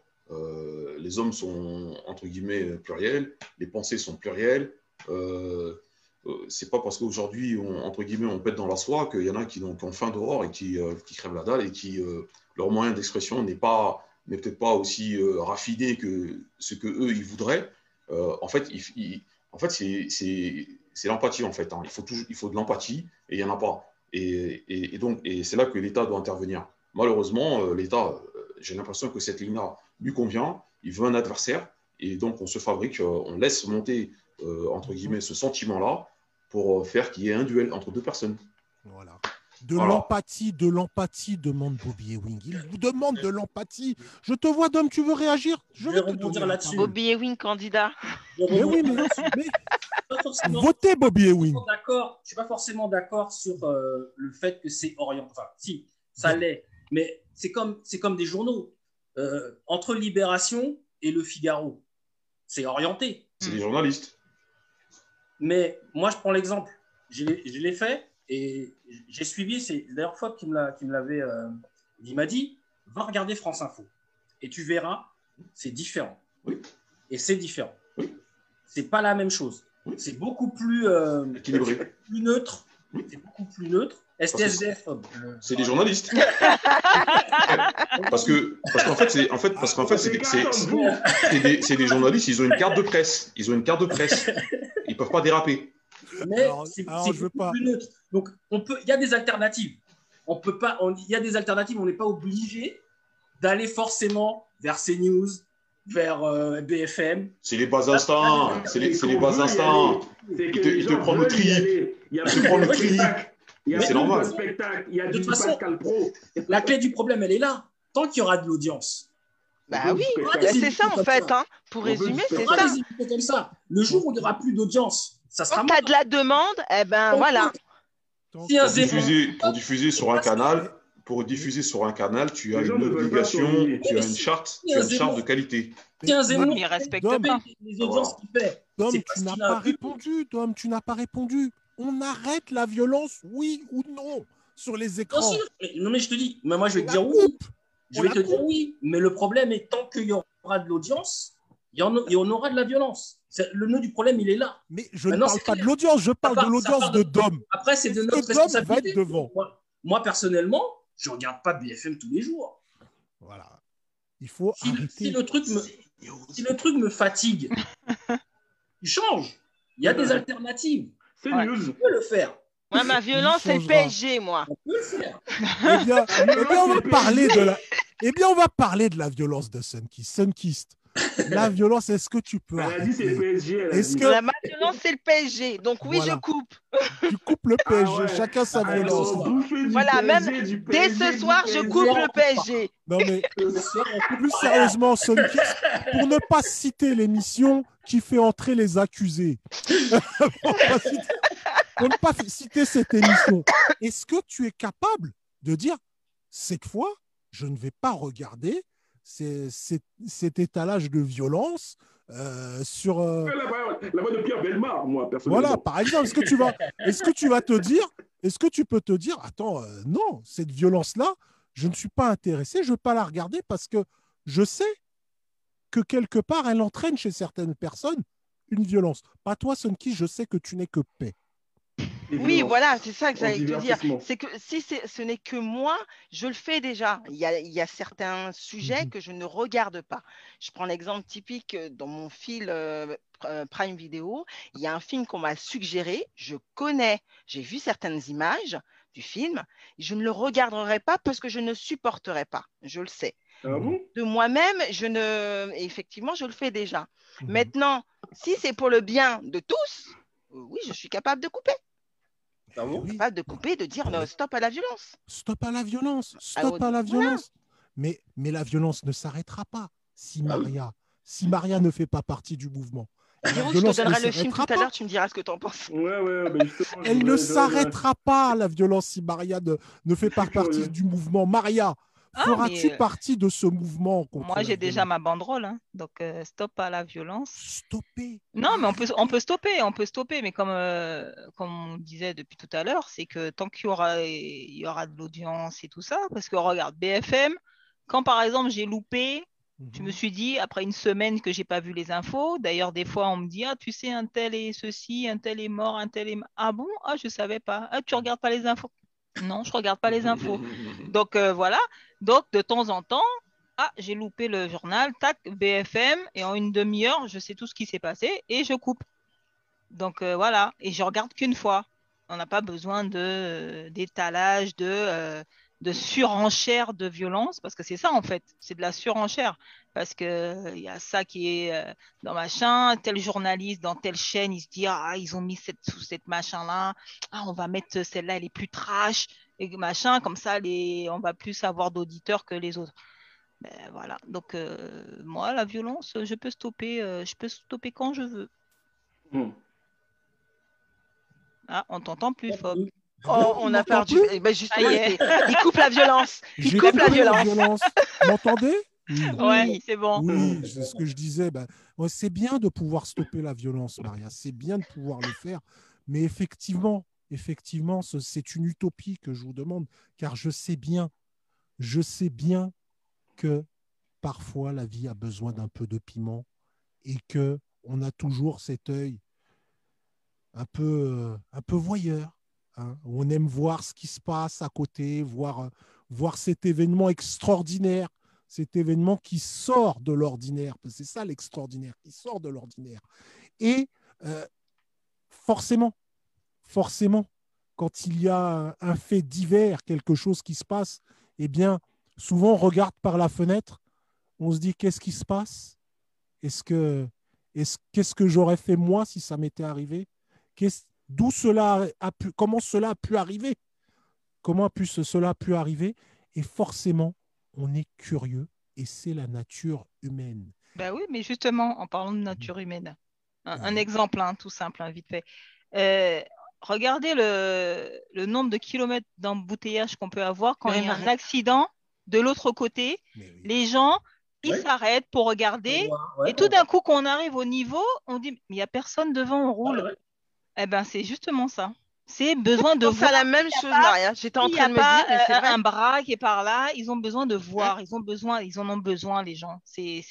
les hommes sont entre guillemets pluriels, les pensées sont plurielles. Euh, c'est pas parce qu'aujourd'hui, entre guillemets, on pète dans la soie qu'il y en a qui, donc, ont faim dehors et qui, euh, qui crèvent la dalle et qui, euh, leur moyen d'expression n'est pas n'est peut-être pas aussi raffiné que ce que eux ils voudraient. en fait, en fait, c'est l'empathie en fait. Hein. Il faut toujours, il faut de l'empathie et il y en a pas. Et, et, donc, et c'est là que l'État doit intervenir. Malheureusement, l'État, j'ai l'impression que cette ligne-là lui convient. Il veut un adversaire et donc on se fabrique, on laisse monter euh, entre guillemets, ce sentiment-là pour euh, faire qu'il y ait un duel entre deux personnes. Voilà. De l'empathie, de l'empathie, demande Bobby Ewing. Il vous demande de l'empathie. Je te vois, Dom, tu veux réagir? Je, vais rebondir là-dessus. Bobby Ewing, candidat. Mais oui, mais, votez Bobby Ewing. Je ne suis pas forcément d'accord sur euh, le fait que c'est orienté. Enfin, si, ça l'est. Mais c'est comme, comme des journaux. entre Libération et Le Figaro, c'est orienté. C'est des journalistes. Mais moi, je prends l'exemple. Je l'ai fait et j'ai suivi. C'est d'ailleurs Fob qui me l'avait euh, il m'a dit va regarder France Info et tu verras, c'est différent. Oui. Et c'est différent. Oui. C'est pas la même chose. C'est beaucoup plus, euh, plus neutre. C'est beaucoup plus neutre. STSDF. C'est des journalistes. [laughs] parce que parce qu'en fait c'est en fait parce qu'en fait c'est des, des, journalistes. Ils ont une carte de presse. Ils ont une carte de presse. Ils peuvent pas déraper. Mais c'est plus neutre. Donc on peut. Il y a des alternatives. On peut pas. Il y a des alternatives. On n'est pas obligé d'aller forcément vers CNews, vers euh, BFM. C'est les bas instants. C'est les, les bas instants. Ils te, il te prennent le tri. Il te prend le tri. C'est normal. de toute façon, la clé du problème, elle est là. Tant qu'il y aura de l'audience. Bah oui, c'est ça en fait. Hein. Pour résumer, c'est ça. Comme ça. Le jour où il n'y aura plus d'audience, ça sera. Quand tu as de la demande, eh ben voilà. Pour diffuser, pour diffuser sur un canal, pour diffuser sur un canal, tu as une obligation, tu as une charte, tu as une charte de qualité. Tiens, Zemmour, il respecte pas les audiences qu'il fait. Dom, tu n'as pas répondu. Dom, tu n'as pas répondu on arrête la violence, oui ou non, sur les écrans. Non, mais je te dis, mais moi je vais te dire oui. Je vais te dire oui. Mais le problème est tant qu'il y aura de l'audience, il y, en aura de la violence. Le nœud du problème, il est là. Mais je ne parle pas de l'audience, je parle de l'audience de Dom. Après, c'est de notre responsabilité. devant? Moi, personnellement, je ne regarde pas BFM tous les jours. Voilà. Il faut si, arrêter. Si le, truc me, si le truc me fatigue, [laughs] il change. Il y a des alternatives. C'est ouais. news. On peut le faire. Moi, ma violence, c'est le PSG, moi. On peut le faire. eh, bien, [laughs] eh bien, on va parler de la. Eh bien, on va parler de la violence de Sunkist. Sunkist. La violence, est-ce que tu peux Elle a dit c'est le PSG. Est-ce que... La violence, c'est le PSG. Donc oui, je coupe. Tu coupes le PSG. Ah ouais. Chacun sa ah, violence. Voilà, même dès ce soir, je coupe le PSG. Non mais plus sérieusement, Sunkist, pour ne pas citer l'émission qui fait entrer les accusés. [laughs] pour ne pas citer cette émission. Est-ce que tu es capable de dire cette fois, je ne vais pas regarder cet étalage de violence euh, sur. euh, La voix, la voix de Pierre Belmar, moi, personnellement. voilà, par exemple, est-ce que tu vas, est-ce que tu vas te dire, est-ce que tu peux te dire, attends, euh, non, cette violence-là, je ne suis pas intéressé, je ne veux pas la regarder parce que je sais que quelque part, elle entraîne chez certaines personnes une violence. Pas toi, Sonki, je sais que tu n'es que paix. Oui, voilà, c'est ça que j'allais te dire. C'est que si c'est- ce n'est que moi, je le fais déjà. Il y a, il y a certains sujets Mhm. que je ne regarde pas. Je prends l'exemple typique euh, dans mon fil euh, euh, Prime Video. Il y a un film qu'on m'a suggéré. Je connais, j'ai vu certaines images du film. Je ne le regarderai pas parce que je ne supporterai pas. Je le sais. Ah bon? De moi-même, je ne. Effectivement, je le fais déjà. Mhm. Maintenant, si c'est pour le bien de tous, oui, je suis capable de couper. Ah bon Oui. Capable de couper, de dire non, stop à la violence. Stop à la violence, Ah, stop à la voilà. violence. Mais, mais la violence ne s'arrêtera pas si Ah oui. Maria, si Maria ne fait pas partie du mouvement. Giroud, je violence te ne donnerai le film tout s'arrêtera à pas. l'heure, tu me diras ce que tu en penses. Ouais, ouais, je Elle ne s'arrêtera pas, la violence, si Maria ne, ne fait pas partie du mouvement. Maria, Ah, feras-tu euh, partie de ce mouvement Moi, j'ai déjà ma banderole, hein. donc euh, stop à la violence. Stopper. Non, mais on peut, on peut stopper, on peut stopper, mais comme, euh, comme on disait depuis tout à l'heure, c'est que tant qu'il y aura, il y aura de l'audience et tout ça, parce que regarde, BFM, quand par exemple j'ai loupé, je Mhm. me suis dit, après une semaine que j'ai pas vu les infos, d'ailleurs des fois on me dit, ah tu sais, un tel est ceci, un tel est mort, un tel est... Ah bon? Ah je savais pas. Ah tu regardes pas les infos? Non, je regarde pas les [laughs] infos. Donc euh, voilà. Donc de temps en temps, ah, j'ai loupé le journal, tac, BFM, et en une demi-heure, je sais tout ce qui s'est passé et je coupe. Donc euh, voilà, et je regarde qu'une fois. On n'a pas besoin de euh, d'étalage, de, de surenchère de violence, parce que c'est ça en fait, c'est de la surenchère. Parce que euh, il y a ça qui est euh, dans machin, tel journaliste dans telle chaîne, il se dit ah ils ont mis cette sous cette machin là, ah on va mettre celle-là, elle est plus trash et machin, comme ça les, on va plus avoir d'auditeurs que les autres. Ben, voilà. Donc euh, moi la violence, je peux stopper, euh, je peux stopper quand je veux. Hmm. Ah, on t'entend plus, Fob. Oh, on a perdu. Eh ben, justement, il coupe la violence. J'ai coupe la coupé violence. [laughs] M'entendez? Oui. Ouais, c'est bon. Oui, c'est ce que je disais. Ben, ouais, c'est bien de pouvoir stopper la violence, Maria. C'est bien de pouvoir le faire. Mais effectivement, effectivement, ce- c'est une utopie que je vous demande, car je sais bien, je sais bien que parfois la vie a besoin d'un peu de piment et que on a toujours cet œil un peu, euh, un peu voyeur. Hein, on aime voir ce qui se passe à côté, voir, euh, cet événement extraordinaire cet événement qui sort de l'ordinaire, c'est ça l'extraordinaire, qui sort de l'ordinaire. Et euh, forcément, forcément, quand il y a un, fait divers, quelque chose qui se passe, eh bien, souvent on regarde par la fenêtre, on se dit qu'est-ce qui se passe? Est-ce que, est-ce, qu'est-ce que j'aurais fait moi si ça m'était arrivé? D'où cela a pu, comment cela a pu arriver? Comment a pu, ce- cela a pu arriver? Et forcément, on est curieux et c'est la nature humaine. Ben oui, mais justement, en parlant de nature humaine, un, un Mhm. exemple hein, tout simple, hein, vite fait. Euh, regardez le, le nombre de kilomètres d'embouteillage qu'on peut avoir quand il y a un accident de l'autre côté. Oui. Les gens, ils Ouais. s'arrêtent pour regarder. Ouais, Et tout d'un coup, quand on arrive au niveau, on dit, mais il n'y a personne devant, on roule. Eh ben, c'est justement ça. C'est besoin de voir. la même chose, Maria. J'étais en train de me pas dire, euh, un bras qui est par là, ils ont besoin de voir, ils ont besoin, ils en ont besoin, les gens. C'est,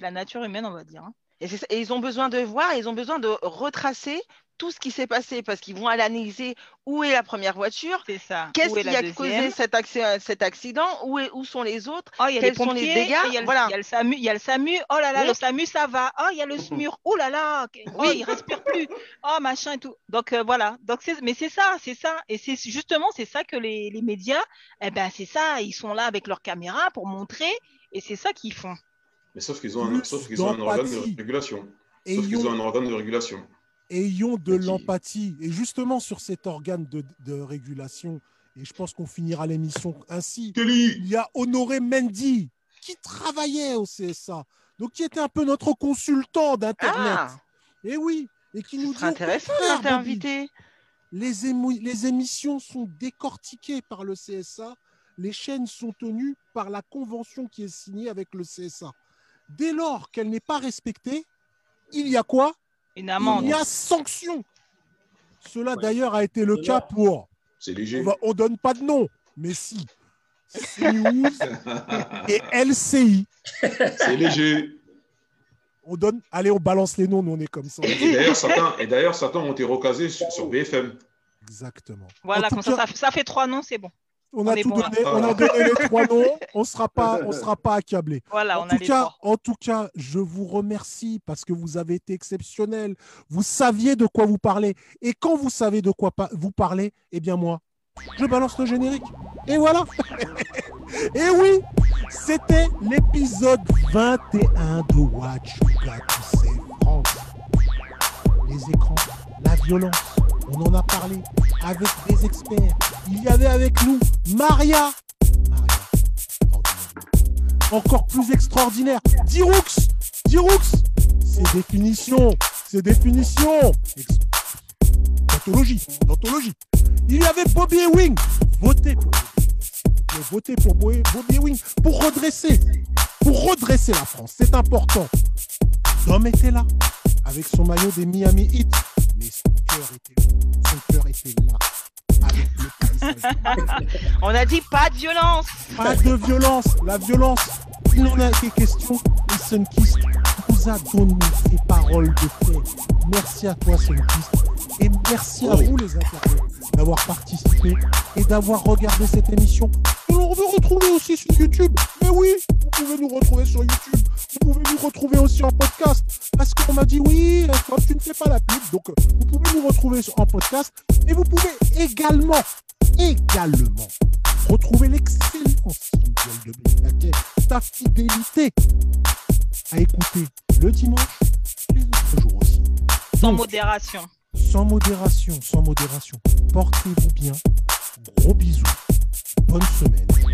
la nature humaine, on va dire. hein. Et ils ont besoin de voir, ils ont besoin de retracer tout ce qui s'est passé parce qu'ils vont analyser où est la première voiture, qu'est-ce qui a deuxième? causé cet, accès- cet accident, où, est- où sont les autres. Oh, il y a quels les sont les dégâts il y a le, Voilà. il y a le SAMU, il y a le SAMU. Oh là là, Oui. le SAMU, ça va. Oh, il y a le SMUR. Oh là là, oh, Oui. il respire plus. Oh, machin et tout. Donc euh, voilà. Donc c'est, mais c'est ça, c'est ça. Et c'est justement, c'est ça que les, les médias, eh ben c'est ça. Ils sont là avec leur caméra pour montrer, et c'est ça qu'ils font. Mais sauf qu'ils ont, un, sauf qu'ils ont un organe de régulation. Sauf qu'ils ont un organe de régulation. Ayons de l'empathie. Et justement, sur cet organe de, de régulation, et je pense qu'on finira l'émission ainsi, il y a Honoré Mendy qui travaillait au CSA, donc qui était un peu notre consultant d'Internet. Ah, Et oui, et qui nous dit intéressant les, émo- les émissions sont décortiquées par le CSA. les chaînes sont tenues par la convention qui est signée avec le CSA. Dès lors qu'elle n'est pas respectée, il y a quoi? Une amende. Il y a sanction. Cela Ouais. d'ailleurs a été le cas pour. C'est léger. On, va- on donne pas de nom, mais si. [laughs] Et LCI. C'est léger. On donne. Allez, on balance les noms, nous on est comme ça. Et d'ailleurs, certains, et d'ailleurs, certains ont été recasés sur, sur BFM. Exactement. Voilà, comme ça, cas, ça, fait- ça fait trois noms, c'est bon. On on a tout bon, donné, on a donné les trois [laughs] noms. On sera pas, on sera pas accablé. Voilà, en, on a tout les cas, en tout cas, je vous remercie parce que vous avez été exceptionnel. Vous saviez de quoi vous parlez. Et quand vous savez de quoi vous parlez, eh bien moi, je balance le générique. Et voilà. [laughs] Et oui, c'était l'épisode 21 de Watch You Got to Say France. Les écrans, la violence, on en a parlé avec des experts. Il y avait avec nous Maria. Maria, encore plus extraordinaire. Diroux. Diroux. Ces définitions Ces définitions D'anthologie D'anthologie Il y avait Bobby Ewing. Votez pour Votez pour Bo- Bobby Ewing pour redresser. Pour redresser la France, c'est important. Dom était là, avec son maillot des Miami Heat. Mais cœur était Son cœur était là. Avec le. [laughs] On a dit pas de violence. Pas de violence. La violence, il en a été question. Et Sunkist nous a donné ses paroles de fait. Merci à toi, Sunkist. Et merci à vous, les internautes, d'avoir participé et d'avoir regardé cette émission. L'on veut retrouver aussi sur YouTube. Mais oui, vous pouvez nous retrouver sur YouTube. Vous pouvez nous retrouver aussi en podcast. Parce qu'on m'a dit oui, tu ne fais pas la pub. Donc, vous pouvez nous retrouver en podcast. Et vous pouvez également, également, retrouver l'excellence de Dominique Taquet, ta fidélité à écouter le dimanche, les autres jours aussi. Sans modération. Sans modération, sans modération. Portez-vous bien. Gros bisous. Bonne semaine.